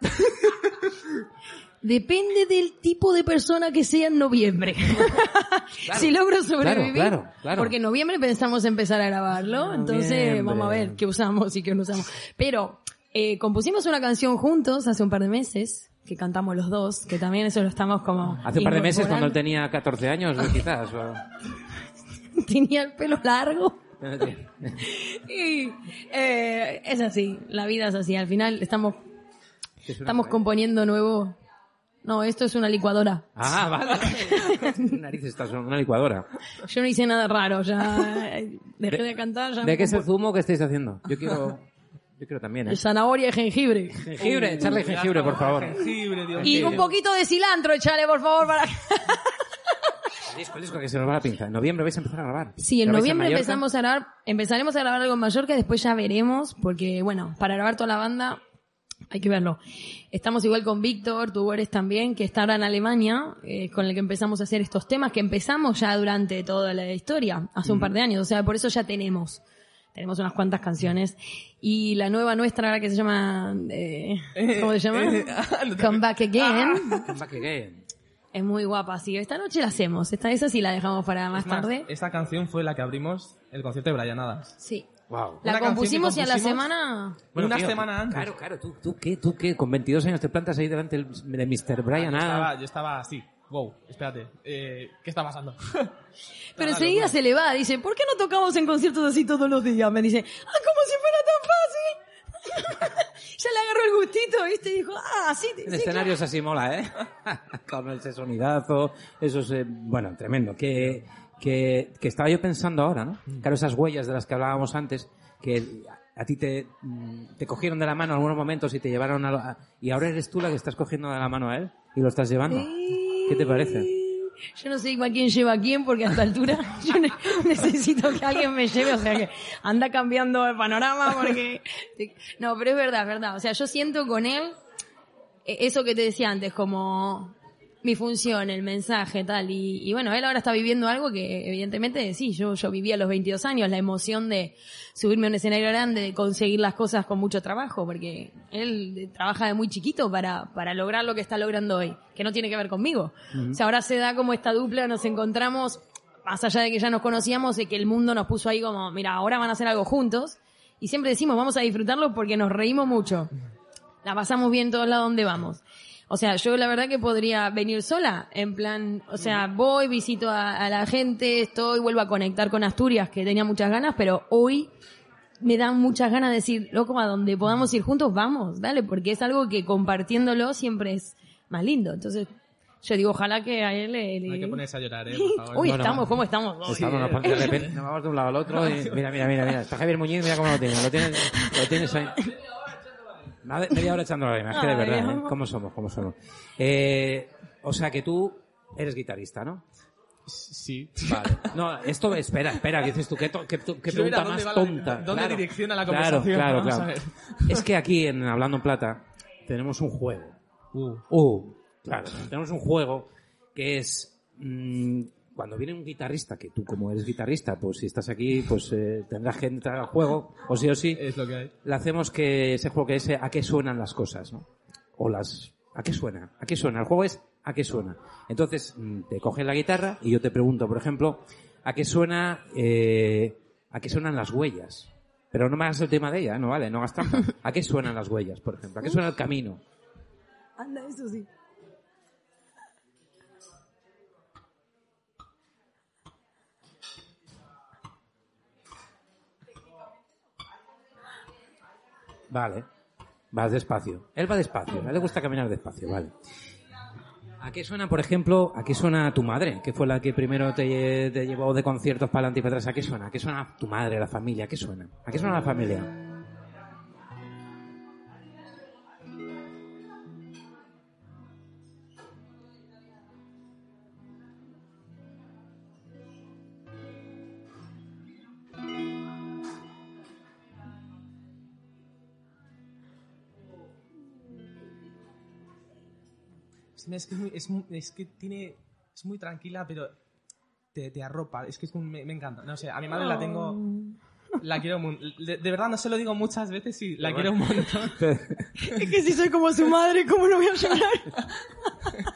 S4: Depende del tipo de persona que sea en noviembre. si logro sobrevivir.
S2: claro, claro.
S4: Porque en noviembre pensamos empezar a grabarlo. Entonces
S2: Noviembre.
S4: vamos a ver qué usamos y qué no usamos. Pero eh, compusimos una canción juntos hace un par de meses que cantamos los dos, que también eso lo estamos como...
S2: Hace un par de meses cuando él tenía 14 años, quizás. o-
S4: tenía el pelo largo. Y eh, es así, la vida es así. Al final estamos,
S2: ¿Qué es
S4: estamos componiendo nuevo. No, esto es una licuadora.
S2: Ah, vale. Narices, estás en una licuadora.
S4: Yo no hice nada raro, ya eh, dejé de cantar. Ya
S2: ¿De qué es el zumo que estáis haciendo? Yo quiero, yo quiero también, ¿eh?
S4: Zanahoria y jengibre.
S2: Jengibre, echarle jengibre, por favor.
S5: Jengibre, Dios
S4: Y un poquito de cilantro, echale, por favor, para...
S2: El disco, el disco que se nos va la pinza. En noviembre vais a empezar a grabar.
S4: Sí, en
S2: ¿Grabáis
S4: noviembre empezamos a grabar, empezaremos a grabar algo en Mallorca, después ya veremos, porque bueno, para grabar toda la banda hay que verlo. Estamos igual con Víctor, tú eres también, que está ahora en Alemania, eh, con el que empezamos a hacer estos temas, que empezamos ya durante toda la historia, hace un par de años, o sea, por eso ya tenemos. Tenemos unas cuantas canciones. Y la nueva nuestra ahora que se llama, eh, ¿cómo se llama? Come Back Again.
S2: Come back again.
S4: Es muy guapa, así que esta noche la hacemos. Esta esa sí la dejamos para más
S5: Es más,
S4: tarde.
S5: Esta canción fue la que abrimos el concierto de Brian Adams.
S4: Sí.
S2: Wow.
S4: La
S5: Una
S4: compusimos y a la semana...
S5: Una
S2: tío,
S5: semana antes.
S2: Claro, claro, tú, tú qué, tú qué, con 22 años te plantas ahí delante del- de Mr. Brian
S5: yo, estaba, yo estaba así. Wow, espérate. Eh, ¿Qué está pasando?
S4: Pero enseguida se le va, dice, ¿por qué no tocamos en conciertos así todos los días? Me dice, ah, como si fuera tan fácil. ya le agarró el gustito, ¿viste? Y dijo, ah, sí,
S2: En
S4: sí,
S2: escenarios así mola, ¿eh? Con ese sonidazo, esos, eh, bueno, tremendo. Que, que, que estaba yo pensando ahora, ¿no? Claro, esas huellas de las que hablábamos antes, que a ti te, mm, te cogieron de la mano en algunos momentos y te llevaron a, a- y ahora eres tú la que estás cogiendo de la mano a él y lo estás llevando. ¿Qué te parece?
S4: Yo no sé igual quién lleva a quién porque a esta altura yo ne- necesito que alguien me lleve, o sea que anda cambiando el panorama porque... No, pero es verdad, es verdad. O sea, yo siento con él eh, eso que te decía antes, como mi función, el mensaje, tal. Y, y bueno, él ahora está viviendo algo que evidentemente sí, yo, yo viví a los 22 años, la emoción de subirme a un escenario grande, de conseguir las cosas con mucho trabajo, porque él trabaja de muy chiquito para, para lograr lo que está logrando hoy, que no tiene que ver conmigo. O sea, ahora se da como esta dupla, nos encontramos más allá de que ya nos conocíamos, de que el mundo nos puso ahí como, mira, ahora van a hacer algo juntos. Y siempre decimos, vamos a disfrutarlo porque nos reímos mucho. La pasamos bien todos lados donde vamos. O sea, yo la verdad que podría venir sola, en plan, o sea, voy, visito a, a la gente, estoy, vuelvo a conectar con Asturias, que tenía muchas ganas, pero hoy me dan muchas ganas de decir, loco, a donde podamos ir juntos, vamos, dale, porque es algo que compartiéndolo siempre es más lindo. Entonces, yo digo, ojalá que a él le...
S5: No hay
S4: le-
S5: que ponerse a llorar, eh, por favor.
S4: Uy,
S2: No, no.
S4: estamos, ¿cómo estamos?
S2: Estamos, nos de repente nos vamos de un lado al otro y mira, mira, mira, mira. Está Javier Muñiz, mira cómo lo tienes. Lo tienes, lo tienes ahí. Media- Media hora echando lágrimas, es que de verdad, ¿eh?
S4: no.
S2: ¿Cómo somos? ¿Cómo somos? Eh, o sea que tú eres guitarrista, ¿no?
S5: Sí.
S2: Vale. No, esto, espera, espera, que dices tú, qué, qué, qué pregunta más
S5: la-
S2: tonta.
S5: dónde
S2: Claro.
S5: direcciona la
S2: Claro,
S5: conversación,
S2: Claro, claro.
S5: ver.
S2: Es que aquí en Hablando en Plata tenemos un juego.
S5: Uh.
S2: Uh, claro. Tenemos un juego que es mm, cuando viene un guitarrista, que tú como eres guitarrista, pues si estás aquí, pues eh, tendrás que entrar al juego, o sí o sí.
S5: Es lo que hay.
S2: Le hacemos que ese juego que es a qué suenan las cosas, ¿no? O las a qué suena, a qué suena. El juego es a qué suena. Entonces mm, te coges la guitarra y yo te pregunto, por ejemplo, a qué suena, eh, a qué suenan las huellas. Pero no me hagas el tema de ella, ¿eh? no vale, no hagas trampa. ¿A qué suenan las huellas, por ejemplo? ¿A qué suena el camino?
S4: Anda, eso sí.
S2: Vale. Vas despacio. Él va despacio. Él le gusta caminar despacio, vale. ¿A qué suena, por ejemplo, a qué suena tu madre? Que fue la que primero te, te llevó de conciertos para adelante y para atrás. ¿A qué suena? ¿A qué suena tu madre, la familia? ¿A qué suena? ¿A qué suena la familia?
S5: Es, es que, es, muy- es que tiene. Es muy tranquila, pero te, te arropa. Es que es un- me, me encanta. No sé, a mi madre la tengo. La quiero un de, de verdad, no se lo digo muchas veces y la quiero un montón.
S4: Es que si soy como su madre, ¿cómo no voy a llorar?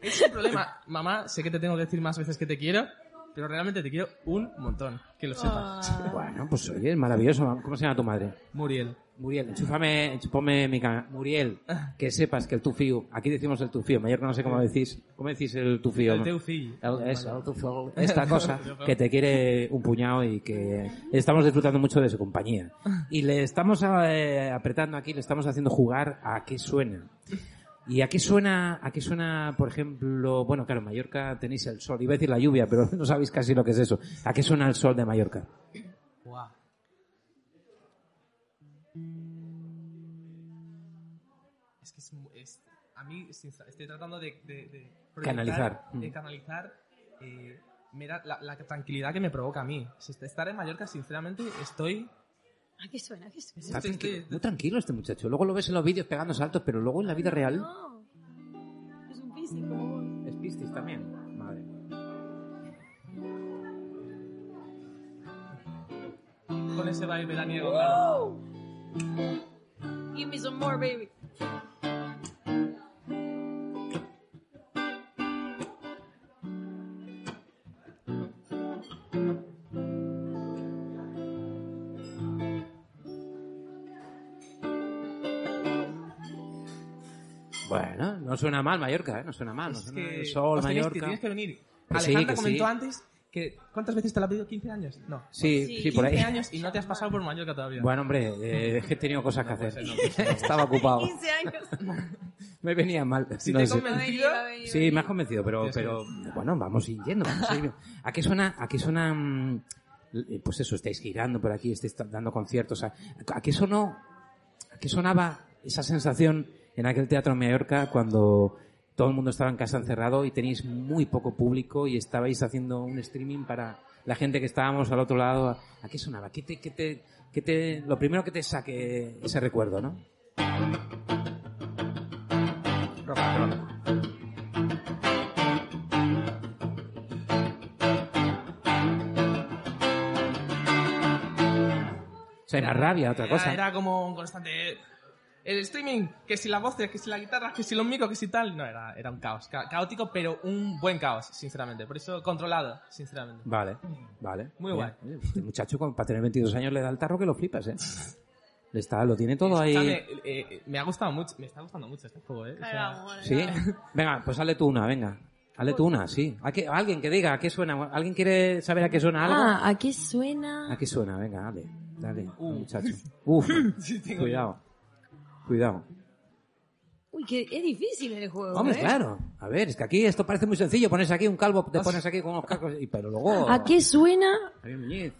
S5: Es un problema. Mamá, sé que te tengo que decir más veces que te quiero, pero realmente te quiero un montón. Que lo sepas.
S2: Bueno, pues oye, es maravilloso. ¿Cómo se llama tu madre?
S5: Muriel.
S2: Muriel, enchúfame, ponme mi cámara. Muriel, que sepas que el tufío, aquí decimos el tufío, mayor que no sé cómo decís, ¿cómo decís el tufío?
S5: El teu fill.
S2: El- eso, el tufío. esta cosa que te quiere un puñado y que estamos disfrutando mucho de su compañía. Y le estamos eh, apretando aquí, le estamos haciendo jugar a qué suena. ¿Y a qué suena, a qué suena, por ejemplo, bueno, claro, en Mallorca tenéis el sol, iba a decir la lluvia, pero no sabéis casi lo que es eso. ¿A qué suena el sol de Mallorca?
S5: Mí estoy tratando de, de- de
S2: Canalizar.
S5: de
S2: Mm.
S5: canalizar eh, mira, la, la tranquilidad que me provoca a mí. Estar en Mallorca, sinceramente, estoy...
S4: ¿A qué suena? ¿A qué suena?
S2: Está
S5: estoy-
S2: tranquilo,
S5: estoy-
S2: muy tranquilo este muchacho. Luego lo ves en los vídeos pegando saltos, pero luego en la vida real
S4: No. Es un piscis como vos.
S2: es pistis también. Madre.
S5: con ese baile veraniego. claro.
S4: Give me some more, baby.
S2: No suena mal Mallorca, ¿eh? No suena mal. No suena
S5: que,
S2: el sol,
S5: tenéis,
S2: Mallorca.
S5: tienes que venir.
S2: Que sí,
S5: Alejandra
S2: que
S5: comentó
S2: sí.
S5: antes que... ¿Cuántas veces te la ha pedido? ¿15 años? No.
S2: Sí, sí, por
S5: 15
S2: ahí.
S5: años y no te has pasado por Mallorca todavía.
S2: Bueno, hombre, eh, es que he tenido cosas que hacer.
S5: no ser.
S2: Estaba ocupado.
S4: 15 años.
S2: Me venía mal.
S5: Si
S2: no
S5: te he convencido...
S2: Sí, me has convencido, pero,
S5: Sí, sí.
S2: pero bueno, vamos yendo. Vamos a, ir. ¿A qué suena? ¿A qué suena? mm, eh, Pues eso, estáis girando por aquí, estáis dando conciertos. ¿A, a qué sonó? ¿A qué sonaba esa sensación en aquel teatro en Mallorca cuando todo el mundo estaba en casa encerrado y tenéis muy poco público y estabais haciendo un streaming para la gente que estábamos al otro lado? ¿A qué sonaba? ¿Qué te, qué te, qué te, lo primero que te saque ese recuerdo, ¿no? O sea, era rabia, otra
S5: Era,
S2: cosa.
S5: era como un constante... el streaming, que si la voz, que si la guitarra, que si los micros, que si tal. No, era, era un caos. Ca- caótico, pero un buen caos, sinceramente. Por eso, controlado, sinceramente.
S2: Vale, vale.
S5: Muy
S2: Bien.
S5: guay.
S2: Oye, Este muchacho, con- para tener 22 años, le da el tarro que lo flipas, ¿eh? Está, lo tiene todo ahí.
S5: Eh, eh, me ha gustado mucho, me está gustando mucho este juego, eh. O sea,
S2: ¿Sí? Venga, pues hazle tú una, venga. Hazle tú una, sí. ¿A qué- alguien que diga a qué suena. ¿Alguien quiere saber a qué suena algo?
S4: Ah, ¿a qué suena?
S2: ¿A qué suena? Venga, dale. Dale, muchacho. Uf, cuidado. Cuidado.
S4: Uy, que es difícil el juego,
S2: Hombre,
S4: ¿eh?
S2: claro. A ver, es que aquí esto parece muy sencillo. Pones aquí un calvo, te pones aquí con unos cascos, y, pero luego...
S4: ¿A qué suena?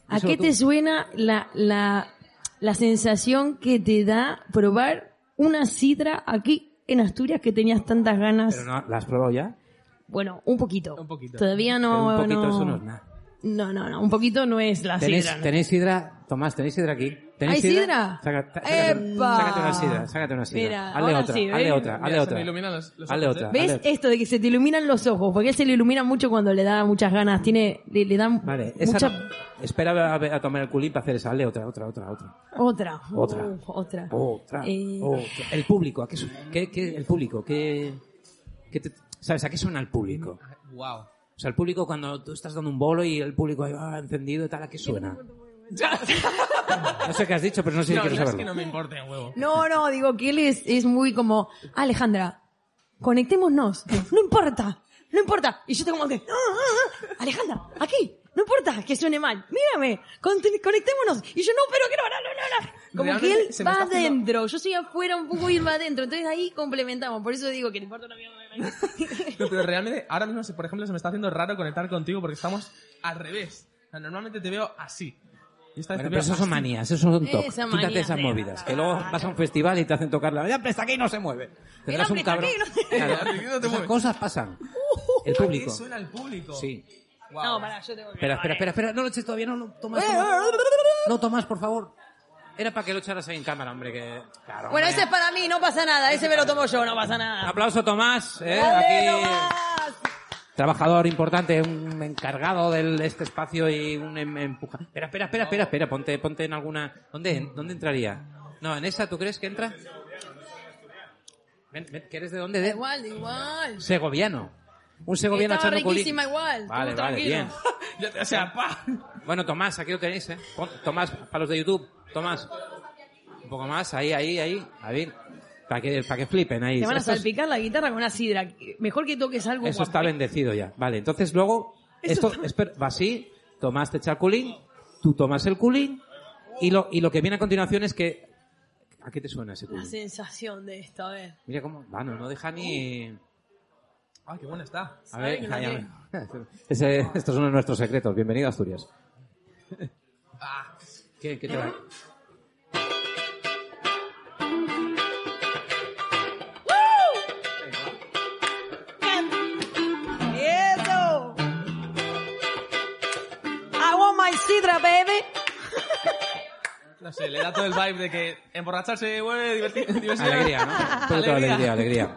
S4: ¿A qué te suena la, la, la sensación que te da probar una sidra aquí en Asturias que tenías tantas ganas?
S2: Pero no, ¿la has probado ya?
S4: Bueno, un poquito.
S5: Un poquito.
S4: Todavía
S2: Pero
S4: no.
S2: un poquito
S4: no...
S2: eso no es nada.
S4: No, no, no, un poquito no es la
S2: ¿Tenéis,
S4: sidra. ¿no?
S2: ¿Tenéis sidra? Tomás, ¿tenéis sidra aquí? ¿Tenéis
S4: ¿Hay sidra?
S2: Saca- sácate,
S4: ¡Epa!
S2: sácate una sidra, sácate una sidra.
S4: Mira,
S2: hazle otra,
S4: sí,
S2: otra,
S5: mira,
S2: hazle
S5: se
S2: otra.
S5: me iluminan los, los
S2: Hazle
S5: ojos,
S2: otra.
S5: eh.
S4: ¿Ves
S2: Hazle-
S4: esto de que se te iluminan los ojos? Porque él se le ilumina mucho cuando le da muchas ganas. Tiene, le, le dan
S2: Vale, esa
S4: mucha...
S2: no. Espera a, tomar el culín para hacer esa. Hazle otra, otra, otra, otra.
S4: Otra.
S2: Otra.
S4: Otra.
S2: Otra,
S4: Eh,
S2: otra. El público, ¿a qué, qué, qué- el público, qué, qué te- ¿sabes? ¿A qué suena el público?
S5: Wow.
S2: O sea, el público cuando tú estás dando un bolo y el público ahí va encendido y tal, ¿a qué suena? No sé qué has dicho, pero no sé si
S5: No,
S2: quiero
S5: no es
S2: saberlo.
S5: que no me importe un huevo.
S4: No, no, digo que él es, es muy como, Alejandra, conectémonos, no importa, no importa. Y yo estoy como que, "Ah, ah, ah, Alejandra, aquí, no importa que suene mal, mírame, con- conectémonos. Y yo, no, pero que no, no, no, no. Como que él va
S5: está haciendo-
S4: adentro, yo soy afuera un poco y él va adentro, entonces ahí complementamos, por eso digo que no importa una mierda.
S5: No, pero realmente, ahora mismo, por ejemplo, se me está haciendo raro conectar contigo porque estamos al revés. O sea, normalmente te veo así.
S2: Bueno, pero eso son manías, eso son toques.
S4: Esa
S2: Quítate
S4: manía
S2: esas movidas. Que luego vas a un festival y te hacen tocar la... ¡Ya, presta aquí no se mueve! Tendrás un cabrón... cosas pasan. El
S5: ¿A qué
S2: público.
S5: suena el público?
S2: Sí.
S5: Wow.
S4: No, para, yo tengo que...
S2: Espera, espera, espera, espera. No lo eches todavía, no, no. Tomás,
S4: Eh, eh,
S2: No, Tomás, por favor. Era para que lo echaras ahí en cámara, hombre, que... Claro,
S4: Bueno,
S2: hombre.
S4: ese es para mí, no pasa nada, ese me lo tomo yo, no pasa
S2: Un
S4: nada.
S2: aplauso, Tomás. ¿eh?
S4: ¡Dale,
S2: Aquí...
S4: Tomás!
S2: Trabajador importante, un encargado de este espacio y un em- empuja. Espera, espera, espera, espera, espera, ponte, ponte en alguna. ¿Dónde, dónde entraría? No, en esa, ¿tú crees que entra? Ven, ven, ¿que eres de dónde? De
S4: igual, igual.
S2: segoviano. Un segoviano
S4: Estaba
S2: echando
S4: riquísima igual.
S2: Vale, vale,
S4: tranquilo.
S2: bien.
S5: Ya te- o sea, pa.
S2: Bueno, Tomás, aquí lo tenéis, ¿eh? Tomás, para los de YouTube. Tomás. Un poco más, ahí, ahí, ahí. A ver. Para que, para que flipen ahí.
S4: Te van a salpicar la guitarra con una sidra. Mejor que toques algo
S2: Eso está bendecido ya. Vale, entonces luego, esto, espera, va así, Tomás te echa el culín, tú tomas el culín, y lo, y lo que viene a continuación es que, ¿a qué te suena ese
S4: La
S2: culín?
S4: sensación de esto, a ver.
S2: Mira cómo, bueno, no deja ni,
S5: Ay, qué bueno está.
S2: a ver,
S4: que no
S2: calla. Ese- estos son nuestros secretos, bienvenido a Asturias.
S5: Ah,
S2: ¿Qué, qué te va?
S5: No sé, le da todo el vibe de que emborracharse, güey, diversión.
S2: Alegría, ¿no? Poquito de alegría, alegría.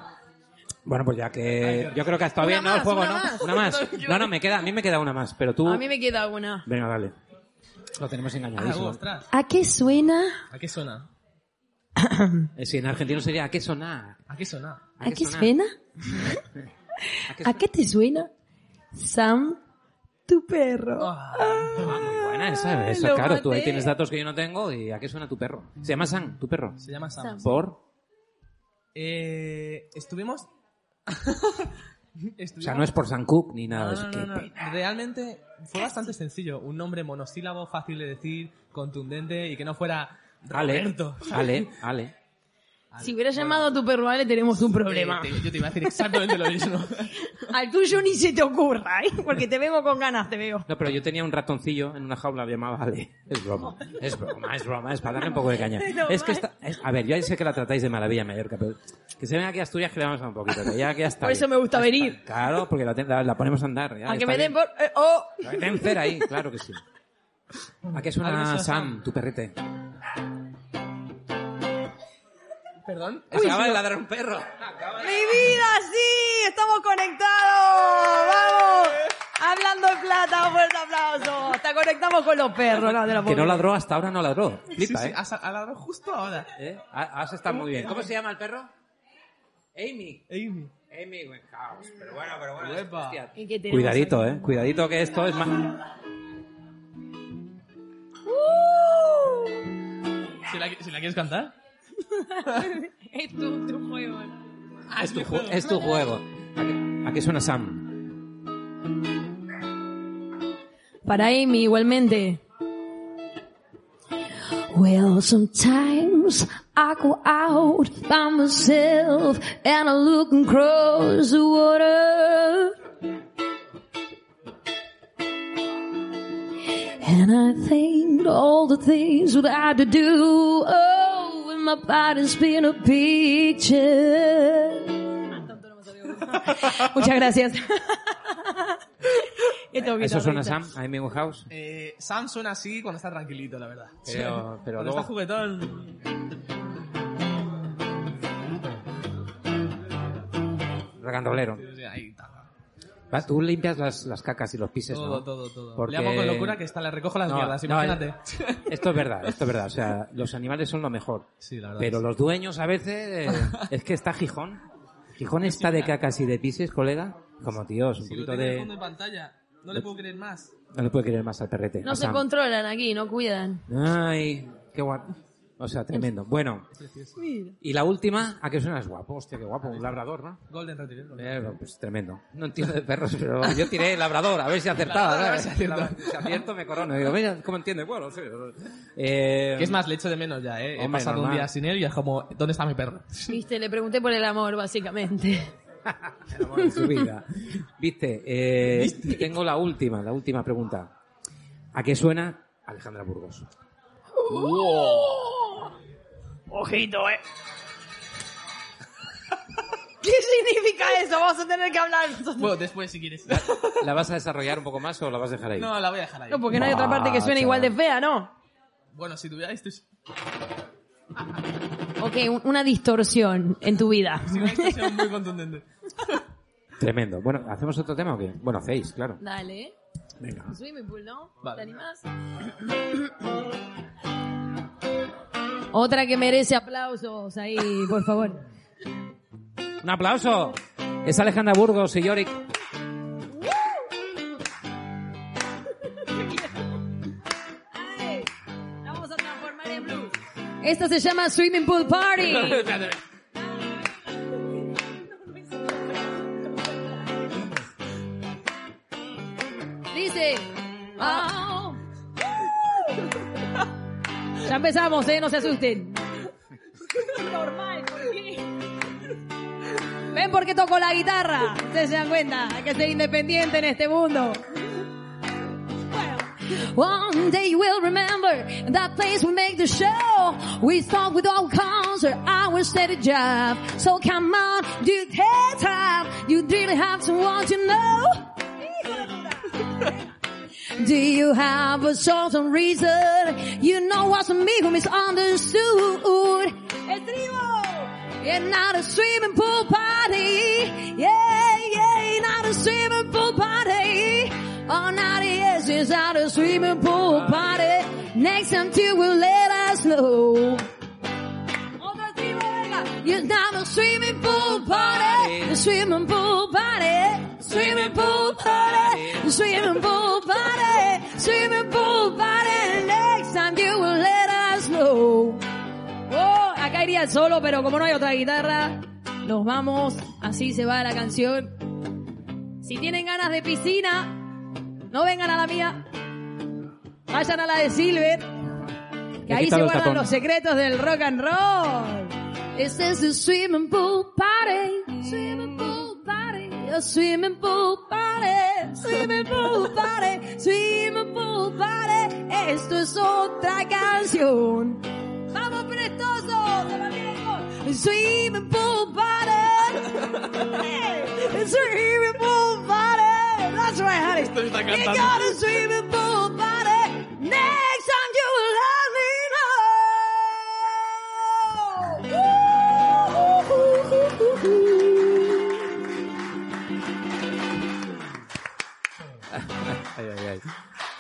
S2: Bueno, pues ya que yo creo que ha estado bien, ¿no? El juego,
S4: una
S2: ¿no?
S4: más.
S2: Una más. No, no, me queda, a mí me queda una más, pero tú,
S4: A mí me queda una.
S2: venga, dale. Lo tenemos
S5: Ah,
S2: engañadísimo.
S4: ¿A qué suena?
S5: ¿A qué suena?
S2: Eh, Sí, en argentino sería ¿a qué sonar?
S5: ¿A qué suena?
S4: ¿A qué
S2: suena?
S4: suena?
S2: ¿A qué
S4: ¿A qué te suena? Sam, tu perro.
S5: Ah,
S2: Ah, muy buena esa,
S4: Ay,
S2: esa
S4: lo
S2: claro, tú ahí tienes datos que yo no tengo y ¿a qué suena tu perro? Se llama Sam, tu perro.
S5: se llama Sam.
S4: Sam.
S2: Por,
S5: Eh, estuvimos...
S2: o sea, no es por Sam Cook ni nada
S5: No,
S2: de eso.
S5: no. Realmente fue bastante sencillo. Un nombre monosílabo, fácil de decir, contundente y que no fuera
S2: Ale,
S5: Roberto.
S2: Ale, Ale.
S4: Si hubieras llamado a tu perro Ale, tenemos un problema.
S5: Eh, te- yo te iba a decir exactamente lo mismo.
S4: Al tuyo ni se te ocurra, ¿eh? Porque te vengo con ganas, te veo.
S2: No, pero yo tenía un ratoncillo en una jaula, llamaba Ale. Es broma, es broma, es broma, es para darle un poco de caña.
S4: No,
S2: Es que está, es- a ver, yo sé que la tratáis de maravilla Mallorca, pero que se venga aquí a Asturias que le vamos a un poquito, que ya, que ya está.
S4: Por eso me gusta
S2: está.
S4: venir.
S2: Claro, porque la, la- la ponemos a andar. ya
S4: A que me den por... eh, oh.
S2: Que den cera ahí, claro que sí. ¿A qué
S5: ¿A
S2: suena
S5: qué suena
S2: Sam, tu perrete?
S5: Perdón.
S2: Acaba de ladrar un perro.
S4: ¡Mi vida, sí! ¡Estamos conectados! ¡Vamos!
S6: Hablando en plata, un fuerte aplauso. Hasta conectamos con los perros. No, lo
S2: Que no ladró hasta ahora, no ladró. Flipa,
S5: sí,
S2: ¿eh?
S5: has ha ladrado justo ahora.
S2: ¿Eh? Ha- Has estado muy bien. ¿Cómo se llama el perro? Amy.
S5: Amy.
S2: Amy Winehouse. Pero bueno, pero bueno.
S5: Uepa.
S2: hostia.
S6: ¿Y qué tenemos
S2: Cuidadito,
S6: aquí?
S2: eh. Cuidadito que esto es más...
S5: Si la, si la quieres cantar.
S6: Es tu, tu juego.
S2: Ah, es tu, ju- es tu juego. ¿A qué, a qué suena Sam?
S4: Para Amy, igualmente. Well, sometimes I go out by myself and I look across the water. And I think all the things that I had to do. Oh, when my body's been a picture. Muchas gracias.
S2: ¿Eso suena. Sam? ¿A Amy Winehouse?
S5: Eh, Sam suena así cuando está tranquilito, la verdad.
S2: Pero- pero
S5: cuando
S2: luego-
S5: está juguetón.
S2: Regandolero.
S5: sí, Ahí está.
S2: Va, Tú limpias las, las cacas y los pises,
S5: Todo,
S2: ¿no?
S5: todo, todo.
S2: Porque-
S5: Le hago con locura que hasta le recojo las
S2: No,
S5: mierdas,
S2: no,
S5: imagínate.
S2: eh, esto es verdad, esto es verdad. O sea, los animales son lo mejor.
S5: Sí, la verdad.
S2: Pero los dueños a veces... eh, es que está Gijón. Gijón está de cacas y de pises, colega. Como tíos, un
S5: si
S2: poquito de...
S5: fondo de pantalla, no le puedo creer más.
S2: No le puede querer más al perrete.
S4: No se controlan aquí, no cuidan.
S2: Ay, qué guapo. O sea, tremendo. Bueno, y la última, ¿a qué suena? Es guapo, hostia, qué guapo. Un labrador, ¿no?
S5: Golden Retriever.
S2: Eh, pues tremendo. No entiendo de perros, pero yo tiré labrador, a ver si acertaba.
S5: Labrador, a ver
S2: ¿sabes?
S5: si acierto.
S2: Si acierto, me corono. Digo, mira, ¿cómo entiendes? Bueno, sí. Eh,
S5: Que es más, le echo de menos ya, ¿eh? He pasado un día sin él y es como, ¿dónde está mi perro?
S4: Viste, le pregunté por el amor, básicamente.
S2: el amor de su vida. Viste, eh, tengo la última, la última pregunta. ¿A qué suena Alejandra Burgos?
S6: Ojito, eh. ¿Qué significa eso? Vamos a tener que hablar.
S5: Bueno, después si quieres.
S2: ¿La vas a desarrollar un poco más o la vas a dejar ahí?
S5: No, la voy a dejar ahí.
S6: No, porque no hay otra parte que suene igual de fea, ¿no?
S5: Bueno, si tuvierais.
S4: Ok, un- una distorsión en tu vida.
S5: Si una muy contundente.
S2: Tremendo. Bueno, ¿hacemos otro tema o qué? Bueno, hacéis, claro.
S4: Dale.
S2: Venga.
S4: Swimming pool, ¿no?
S5: Vale.
S4: ¿Te animás? Otra que merece aplausos ahí, por favor.
S2: Un aplauso. Es Alejandra Burgos y Yorick.
S4: Ay, la vamos a transformar en blues. Esta se llama Swimming Pool Party. Ya empezamos, ¿eh? No se asusten. Normal, ¿por qué? ¿Ven por qué toco la guitarra? Ustedes se dan cuenta, hay que ser independiente en este mundo. One day you will remember that place we make the show. We start with all concert, our steady job. So come on, do take time. You really have to want to know. Do you have a certain reason? You know what's me who misunderstood. Estribo! And not a swimming pool party. Yeah, yeah, not a swimming pool party. Oh, not yes, it's not a swimming pool party. Next time you will let us know. Oh, Venga. It's not a swimming pool party. The swimming pool party. Swimming pool party. Swimming pool. Swimming pool party. Next time you will let us know. Oh, acá iría el solo, pero como no hay otra guitarra, nos vamos. Así se va la canción. Si tienen ganas de piscina, no vengan a la mía. Vayan a la de Silver. Que ahí se guardan los secretos del rock and roll. This is a swimming pool party. Swimming pool party. A swimming pool party. Swimming pool party. Swimming pool party. Esto es otra canción. Vamos prestosos. Se va bien con Swimming pool party. Hey, swimming pool party. That's right, honey. You got a swimming pool party. Next time you will let me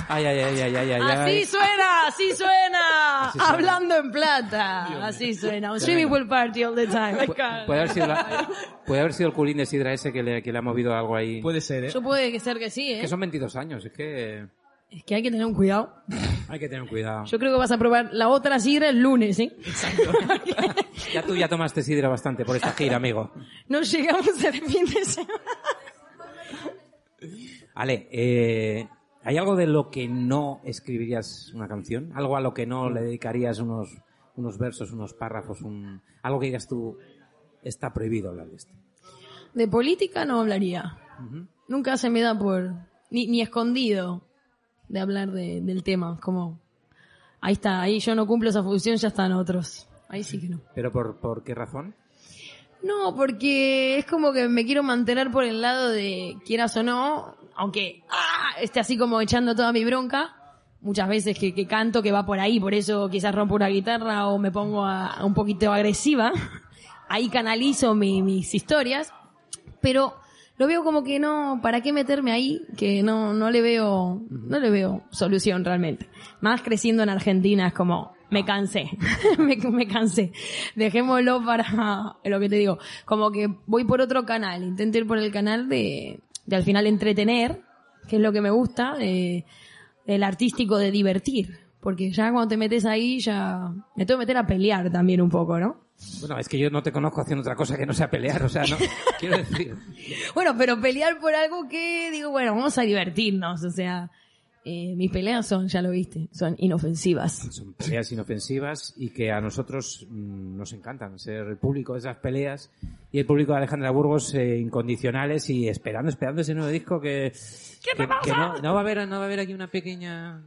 S2: Ay, ay, ay, ay, ay, ay,
S4: Así
S2: ay.
S4: suena, así suena.
S2: Así suena.
S4: Hablando en plata. Así suena. Un swimming pool party all the time.
S2: Pu- Puede haber sido, la- puede haber sido el culín de Sidra ese que le, que le ha movido algo ahí.
S5: Puede ser, ¿eh?
S4: Yo puede ser que sí, ¿eh?
S2: Que son 22 años, es que
S4: Es que hay que tener un cuidado.
S2: hay que tener cuidado.
S4: Yo creo que vas a probar la otra sidra el lunes, ¿eh?
S2: Ya tú ya tomaste Sidra bastante por esta gira, amigo.
S4: No llegamos al fin de semana.
S2: Ale, eh, ¿hay algo de lo que no escribirías una canción? ¿Algo a lo que no le dedicarías unos, unos versos, unos párrafos? Un, algo que digas tú, está prohibido hablar de esto.
S4: De política no hablaría. Nunca se me da por... Ni, ni escondido de hablar de- del tema. Como... Ahí está, ahí yo no cumplo esa función, ya están otros. Ahí sí que no.
S2: ¿Pero por, por qué razón?
S4: No, porque es como que me quiero mantener por el lado de quieras o no, aunque ¡ah! esté así como echando toda mi bronca. Muchas veces que, canto que va por ahí, por eso quizás rompo una guitarra o me pongo a un poquito agresiva. Ahí canalizo mi- mis historias, pero lo veo como que no, ¿para qué meterme ahí? Que no, no le veo, no le veo solución realmente. Más creciendo en Argentina es como, me cansé, me, me cansé. Dejémoslo para lo que te digo. Como que voy por otro canal, intento ir por el canal de, de al final entretener, que es lo que me gusta, eh, el artístico de divertir. Porque ya cuando te metes ahí, ya me tengo que meter a pelear también un poco, ¿no?
S2: Bueno, es que yo no te conozco haciendo otra cosa que no sea pelear, o sea, no, quiero decir,
S4: Bueno, pero pelear por algo que digo, bueno, vamos a divertirnos, o sea, eh, mis peleas son, ya lo viste, son inofensivas.
S2: son peleas inofensivas y que a nosotros mm, nos encantan ser el público de esas peleas y el público de Alejandra Burgos eh, incondicionales y esperando, esperando ese nuevo disco que, que, que no, no va a haber, no va a haber aquí una pequeña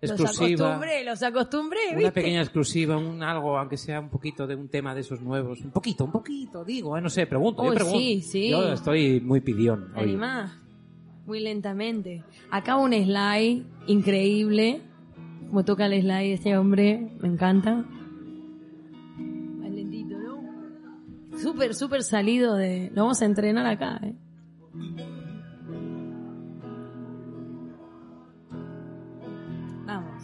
S4: Los
S2: exclusiva.
S4: acostumbré, los acostumbré,
S2: Una
S4: ¿viste?
S2: pequeña exclusiva, un algo, aunque sea un poquito de un tema de esos nuevos. Un poquito, un poquito, digo, eh, no sé, pregunto, yo
S4: Uy,
S2: pregunto.
S4: sí, sí.
S2: Yo estoy muy pidión.
S4: ¿Te
S2: hoy.
S4: Muy lentamente. Acá un slide increíble. Como toca el slide este hombre, me encanta. Más lentito, ¿no? Súper, súper salido de... Lo vamos a entrenar acá, ¿eh? Vamos.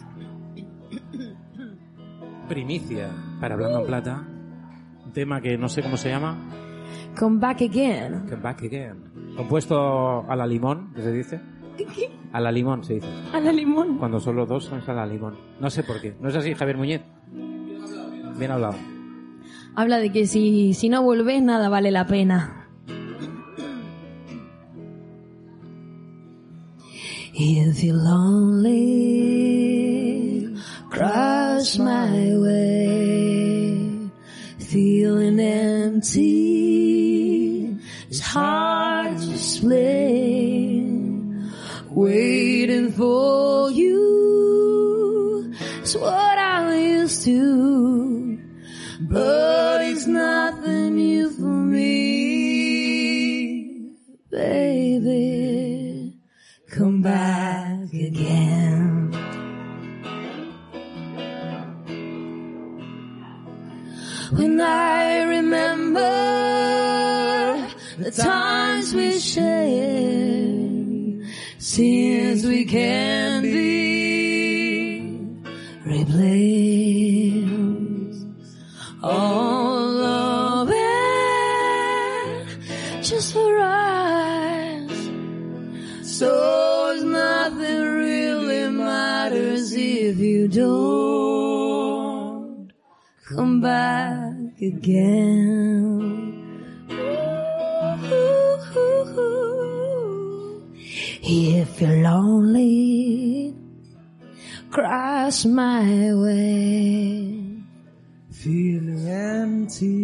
S2: Primicia para Hablando en Plata. Un tema que no sé cómo se llama.
S4: Come back again.
S2: Come Back Again. Compuesto a la limón, ¿qué se dice? A la limón se dice.
S4: A la limón.
S2: Cuando son los dos son a la limón. No sé por qué. ¿No es así, Javier Muñez? Bien hablado.
S4: Habla de que si, si no volvés, nada vale la pena. If you're lonely, cross my way, feeling empty, it's hard to explain. Waiting for you is what I'm used to. But it's nothing new for me, baby. Come back again. When I remember the times we shared, since we can be replaced. All it just for us. So nothing really matters if you don't come back again. If you're lonely, cross my way.
S7: Feeling empty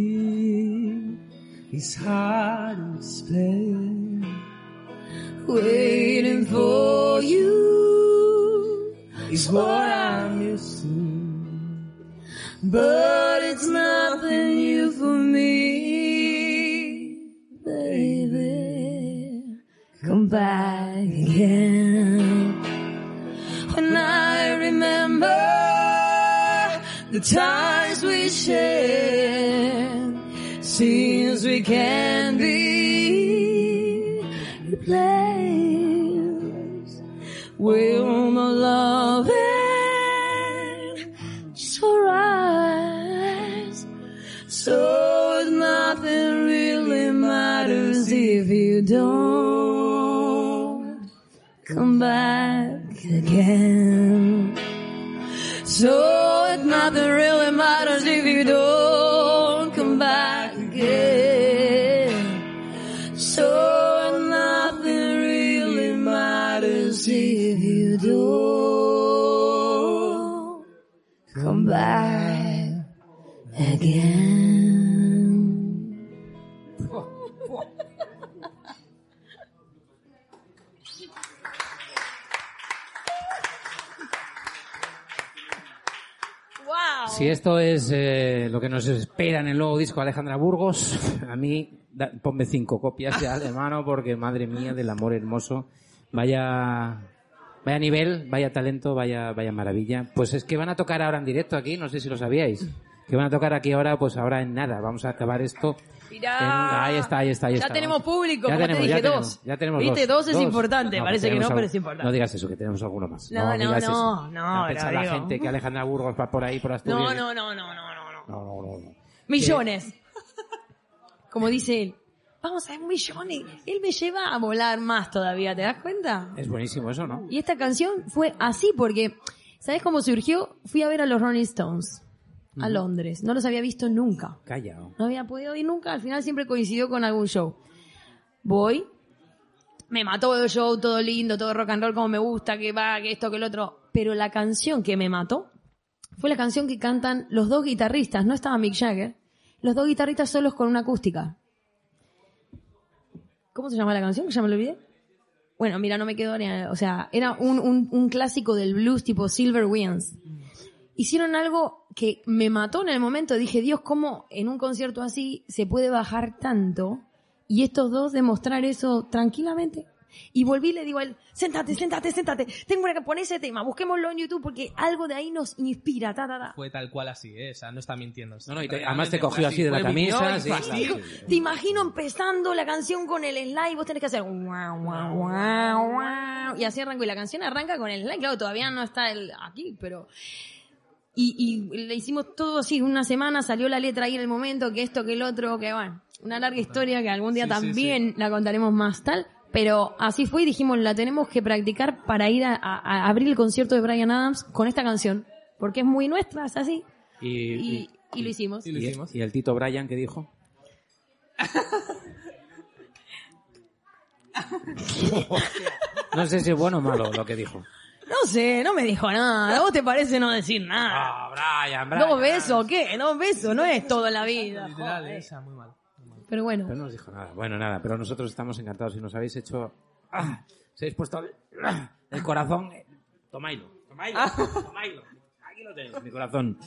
S7: is hard to explain.
S4: Waiting for you
S7: Is what I'm used to.
S4: But it's nothing new for me, Back again. When I remember the times we shared, seems we can be replaced. Will my love just for us? So nothing really matters if you don't come back again. So it nothing really matters if you don't come back again. So nothing really matters if you don't come back again.
S2: Si esto es eh, lo que nos espera en el nuevo disco de Alejandra Burgos, a mí da- ponme cinco copias ya de mano porque madre mía del amor hermoso, vaya vaya nivel, vaya talento, vaya vaya maravilla. Pues es que van a tocar ahora en directo aquí, no sé si lo sabíais. Que van a tocar aquí ahora, pues ahora en nada. Vamos a acabar esto.
S4: Mirá.
S2: ahí está, ahí está, ahí
S4: Ya
S2: está.
S4: tenemos público,
S2: Ya
S4: como te
S2: tenemos,
S4: dije,
S2: ya tenemos,
S4: dos.
S2: ya tenemos
S4: Viste, dos es
S2: dos.
S4: importante, parece que
S2: tenemos
S4: no, pero
S2: algo-
S4: es importante.
S2: No digas eso, que tenemos alguno más.
S4: No, no,
S2: digas
S4: no,
S2: eso.
S4: no,
S2: Va a pensar la
S4: digo.
S2: gente que Alejandra Burgos va por ahí, por Asturias.
S4: No, no, no, no, no, no, no.
S2: No, no, no, no.
S4: Millones. Como dice él. Vamos a ver millones. Él me lleva a volar más todavía, ¿te das cuenta?
S2: Es buenísimo eso, ¿no?
S4: Y esta canción fue así porque, ¿sabes cómo surgió? Fui a ver a los Rolling Stones a Londres. No los había visto nunca.
S2: Calla. oh.
S4: No había podido ir nunca. Al final siempre coincidió con algún show. Voy. Me mató el show, todo lindo, todo rock and roll como me gusta, que va, que esto, que el otro. Pero la canción que me mató fue la canción que cantan los dos guitarristas. No estaba Mick Jagger. Los dos guitarristas solos con una acústica. ¿Cómo se llama la canción? Que ya me lo olvidé. Bueno, mira, no me quedó ni... O sea, era un, un, un clásico del blues tipo Silver Wings. Hicieron algo que me mató en el momento. Dije, Dios, ¿cómo en un concierto así se puede bajar tanto? Y estos dos demostrar eso tranquilamente. Y volví y le digo a él, séntate, séntate, séntate. Tengo que poner ese tema, busquémoslo en YouTube porque algo de ahí nos inspira. Ta, ta, ta.
S5: Fue tal cual así, ¿eh? O sea, no está mintiendo.
S2: No, no, y te- además te cogió así de la camisa, sí.
S4: Te imagino empezando la canción con el slide, vos tenés que hacer guau, guau, guau, guau, y así arranco. Y la canción arranca con el slide, claro, todavía no está el aquí, pero... Y, y le hicimos todo así, una semana salió la letra ahí en el momento, que esto, que el otro, que bueno, una larga historia que algún día
S5: Sí, sí,
S4: también la contaremos más tal, pero así fue y dijimos, la tenemos que practicar para ir a, a- a abrir el concierto de Brian Adams con esta canción, porque es muy nuestra, es así,
S2: Y,
S4: y, y lo hicimos.
S5: Y lo
S2: y-
S5: hicimos.
S2: y el Tito Bryan que dijo. no sé si es bueno o malo lo que dijo.
S4: No sé, no me dijo nada. ¿A vos te parece no decir nada?
S2: Ah, Brian, Brian.
S4: ¿Dos besos o qué? Dos besos, no es todo en la vida.
S5: Literal, sea, muy mal.
S4: Pero bueno,
S2: Pero no nos dijo nada. Bueno, nada, pero nosotros estamos encantados y nos habéis hecho... ¡Ah! Se habéis puesto el, ¡Ah! el corazón... eh, Tomailo, tomailo, tomailo. Aquí lo tenéis, mi corazón.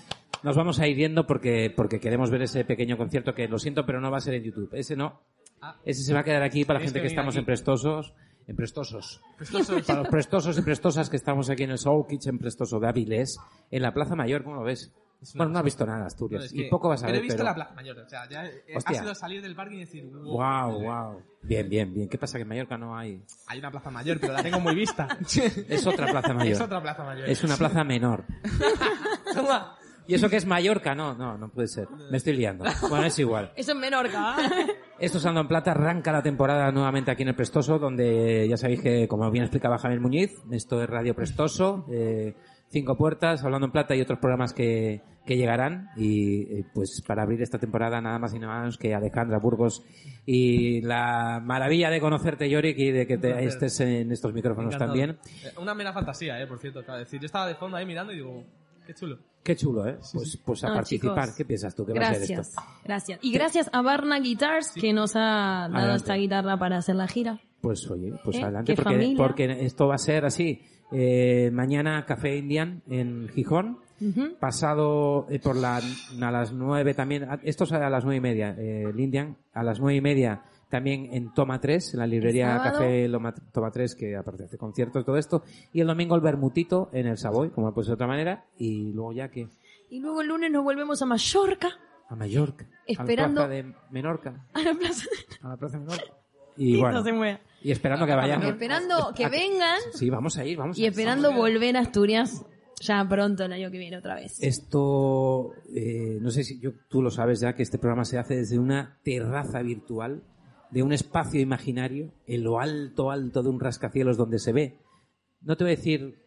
S2: Nos vamos a ir yendo porque, porque queremos ver ese pequeño concierto que lo siento, pero no va a ser en YouTube. Ese no.
S5: Ah.
S2: Ese se va a quedar aquí para la
S5: Tienes
S2: gente
S5: que
S2: estamos
S5: aquí.
S2: en prestosos. En prestosos.
S5: Prestosos.
S2: Para los prestosos y prestosas que estamos aquí en el Soul Kitchen Prestoso de Avilés, en la Plaza Mayor, ¿cómo lo ves? Bueno, no has visto nada,
S5: No,
S2: Asturias. y poco vas a
S5: pero
S2: ver,
S5: he visto
S2: pero...
S5: la Plaza Mayor. O sea, ya eh, ha sido salir del parque y decir, wow.
S2: Wow, wow. Bien, bien, bien. ¿Qué pasa que en Mallorca no hay?
S5: Hay una Plaza Mayor, pero la tengo muy vista.
S2: Es otra plaza mayor.
S5: Es otra Plaza Mayor.
S2: Es una plaza menor. ¿Y eso que es Mallorca? No, no, no puede ser. Me estoy liando. Bueno, es igual.
S4: eso en Menorca. ¿ah?
S2: Esto es Ando en Plata, arranca la temporada nuevamente aquí en el Prestoso, donde ya sabéis que, como bien explicaba Javier Muñiz, esto es Radio Prestoso, eh, Cinco Puertas, Hablando en Plata y otros programas que, que llegarán. Y eh, pues para abrir esta temporada nada más y nada menos que Alejandra Burgos y la maravilla de conocerte, Yorick, y de que te, estés en estos micrófonos
S5: Encantado.
S2: también.
S5: Eh, Una mera fantasía, eh, por cierto. decir. Yo estaba de fondo ahí mirando y digo, qué chulo.
S2: Qué chulo, ¿eh? Pues, pues a
S4: No,
S2: participar.
S4: chicos.
S2: ¿Qué piensas tú que va a ser
S4: Gracias,
S2: esto?
S4: gracias. Y gracias a Barna Guitars que nos ha dado
S2: Adelante.
S4: esta guitarra para hacer la gira.
S2: Pues oye, pues
S4: ¿Eh?
S2: adelante,
S4: ¿Qué
S2: porque, porque esto va a ser así. Eh, mañana Café Indian en Gijón. Pasado eh, por la, a las nueve también, a- esto es a las nueve y media, eh, el Indian, a las nueve y media también en Toma 3, en la librería? Café Loma- Toma 3, que aparte hace conciertos y todo esto, y el domingo el Bermutito en el Savoy, como no ser de otra manera, y luego ya que
S4: Y luego el lunes nos volvemos a Mallorca,
S2: a Mallorca,
S4: Esperando-
S2: a la plaza de Menorca,
S4: a la plaza.
S2: a la plaza de Menorca. Y
S4: Listo,
S2: bueno,
S4: mueve.
S2: Y esperando que vayan.
S4: Esperando que vengan
S2: Sí, vamos a ir, vamos a
S4: y
S2: ir.
S4: esperando volver a Asturias ya pronto el año que viene otra vez.
S2: Esto, eh, no sé si yo, tú lo sabes ya, que este programa se hace desde una terraza virtual, de un espacio imaginario, en lo alto, alto de un rascacielos donde se ve. No te voy a decir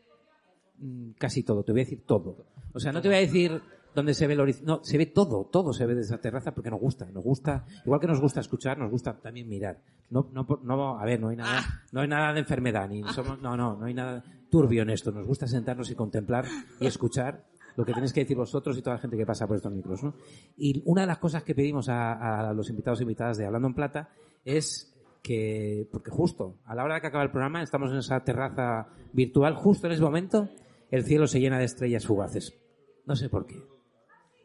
S2: mm, casi todo, te voy a decir todo. O sea, no te voy a decir donde se ve el horizonte, no, se ve todo, todo se ve desde esa terraza porque nos gusta, nos gusta, igual que nos gusta escuchar, nos gusta también mirar. No, no, no, a ver, no hay nada, no hay nada de enfermedad, ni somos, no, no, no hay nada turbio en esto. Nos gusta sentarnos y contemplar y escuchar lo que tenéis que decir vosotros y toda la gente que pasa por estos micros, ¿no? Y una de las cosas que pedimos a, a los invitados e invitadas de Hablando en Plata es que, porque justo a la hora de que acaba el programa, estamos en esa terraza virtual, justo en ese momento, el cielo se llena de estrellas fugaces. No sé por qué.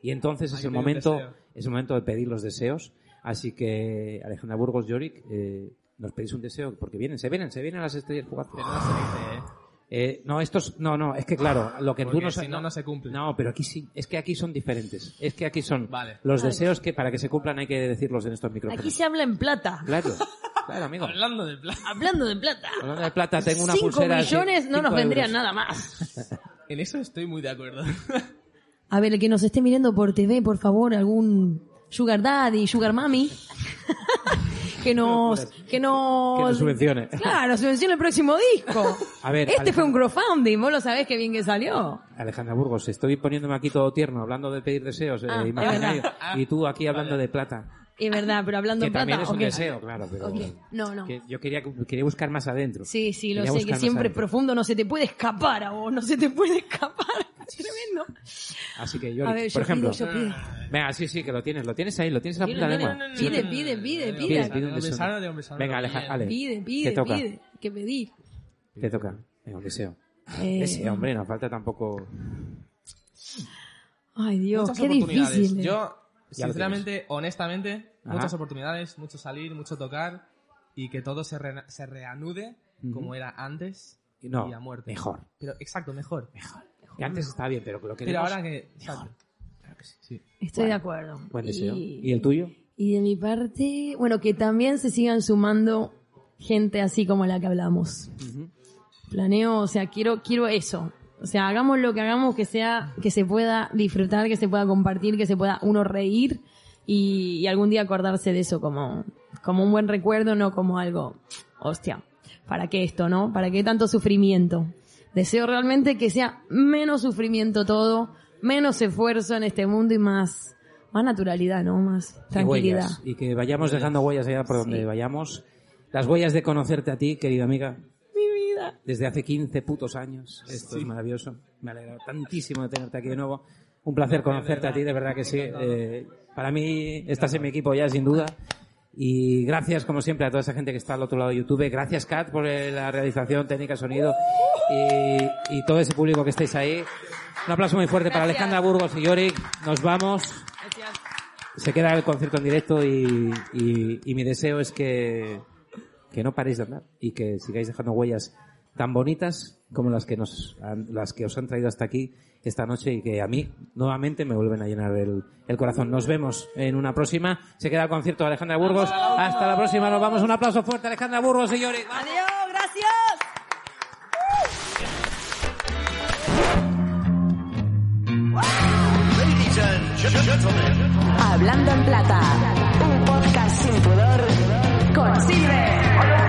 S2: Y entonces
S5: Hay
S2: es el momento, es el momento de pedir los deseos. Así que, Alejandra Burgos, Yorick, eh, nos pedís un deseo, porque vienen, se vienen, se vienen las estrellas fugaces.
S5: Pero no se dice, ¿eh?
S2: Eh, no, estos, no, no, es que claro, lo que tú
S5: Porque
S2: no
S5: si no, no se cumple.
S2: No, pero aquí sí, es que aquí son diferentes. Es que aquí son
S5: Vale.
S2: los deseos que para que se cumplan hay que decirlos en estos micrófonos.
S4: Aquí se habla en plata.
S2: Claro, claro, amigo.
S5: Hablando del plan.
S4: Hablando de plata.
S2: Hablando de plata, tengo una
S4: 5
S2: pulsera. de
S4: millones no nos
S2: cinco
S4: vendrían
S2: euros.
S4: nada más.
S5: En eso estoy muy de acuerdo.
S4: A ver, el que nos esté mirando por TV, por favor, algún Sugar Daddy, Sugar Mami, que nos, que nos,
S2: Que nos subvencione.
S4: Claro, subvencione el próximo disco.
S2: A ver,
S4: este fue
S2: Alejandro.
S4: un crowdfunding, vos lo sabés que bien que salió.
S2: Alejandra Burgos, estoy poniéndome aquí todo tierno, hablando de pedir deseos eh,
S4: Ah, es
S2: imaginarios, y tú aquí hablando de plata.
S4: Es verdad, pero hablando
S2: Que
S4: en plata.
S2: también es un
S4: ok.
S2: deseo, claro, pero
S4: Ok. No, no.
S2: que yo quería, quería buscar más adentro.
S4: Sí, sí, lo
S2: Quería
S4: sé, que siempre
S2: adentro.
S4: profundo no se te puede escapar a vos, no se te puede escapar. Tremendo.
S2: Así que yo,
S4: A ver,
S2: por
S4: yo
S2: ejemplo,
S4: pido, yo pido.
S2: venga, sí, sí, que lo tienes, lo tienes ahí, lo tienes en la lengua.
S4: no, no, Pide, pide, pide, pide.
S2: Venga, Aleja, Ale,
S4: Pide,
S2: ¿Qué
S4: pide,
S2: toca?
S4: pide. Que pedir.
S2: te toca. Venga, un deseo.
S4: Eh,
S2: Ese, hombre, no falta tampoco.
S4: Ay, Dios,
S5: muchas
S4: qué
S5: oportunidades.
S4: difícil. eh.
S5: Yo,
S2: Ya
S5: sinceramente, honestamente,
S2: Ajá.
S5: muchas oportunidades, mucho salir, mucho tocar y que todo se, re- se reanude como era antes
S2: No,
S5: y a muerte.
S2: mejor.
S5: Pero, exacto, mejor.
S2: Mejor. Que antes estaba bien, pero lo que
S5: Pero ahora que... Sí.
S4: Estoy de acuerdo.
S2: Buen deseo.
S4: Y-
S2: ¿Y el tuyo?
S4: Y de mi parte, bueno, que también se sigan sumando gente así como la que hablamos. Planeo, o sea, quiero, quiero eso. O sea, hagamos lo que hagamos que sea, que se pueda disfrutar, que se pueda compartir, que se pueda uno reír y, y algún día acordarse de eso como, como un buen recuerdo, no como algo, hostia, ¿para qué esto, no? ¿Para qué tanto sufrimiento? Deseo realmente que sea menos sufrimiento todo, menos esfuerzo en este mundo y más, más naturalidad, ¿no? Más
S2: Y
S4: tranquilidad.
S2: huellas. Y que vayamos dejando huellas allá por donde
S4: Sí.
S2: vayamos. Las huellas de conocerte a ti, querida amiga,
S4: Mi vida.
S2: desde hace 15 putos años. Esto es maravilloso. Me alegra tantísimo de tenerte aquí de nuevo. Un placer conocerte a ti, de verdad que sí. Eh, para mí estás en mi equipo ya, sin duda. Y gracias, como siempre, a toda esa gente que está al otro lado de YouTube. Gracias, Kat, por eh, la realización técnica, sonido y, y todo ese público que estáis ahí. Un aplauso muy fuerte para Alejandra Burgos y Yorick. Nos vamos. Se queda el concierto en directo y, y- y mi deseo es que, que no paréis de andar y que sigáis dejando huellas tan bonitas como las que nos han, las que os han traído hasta aquí esta noche y que a mí nuevamente me vuelven a llenar el, el corazón. Nos vemos en una próxima. Se queda el concierto de Alejandra Burgos. Hasta la próxima. Nos vamos. Un aplauso fuerte, Alejandra Burgos, señores.
S6: Adiós, gracias.
S1: Hablando en plata, un podcast sin pudor con Silver.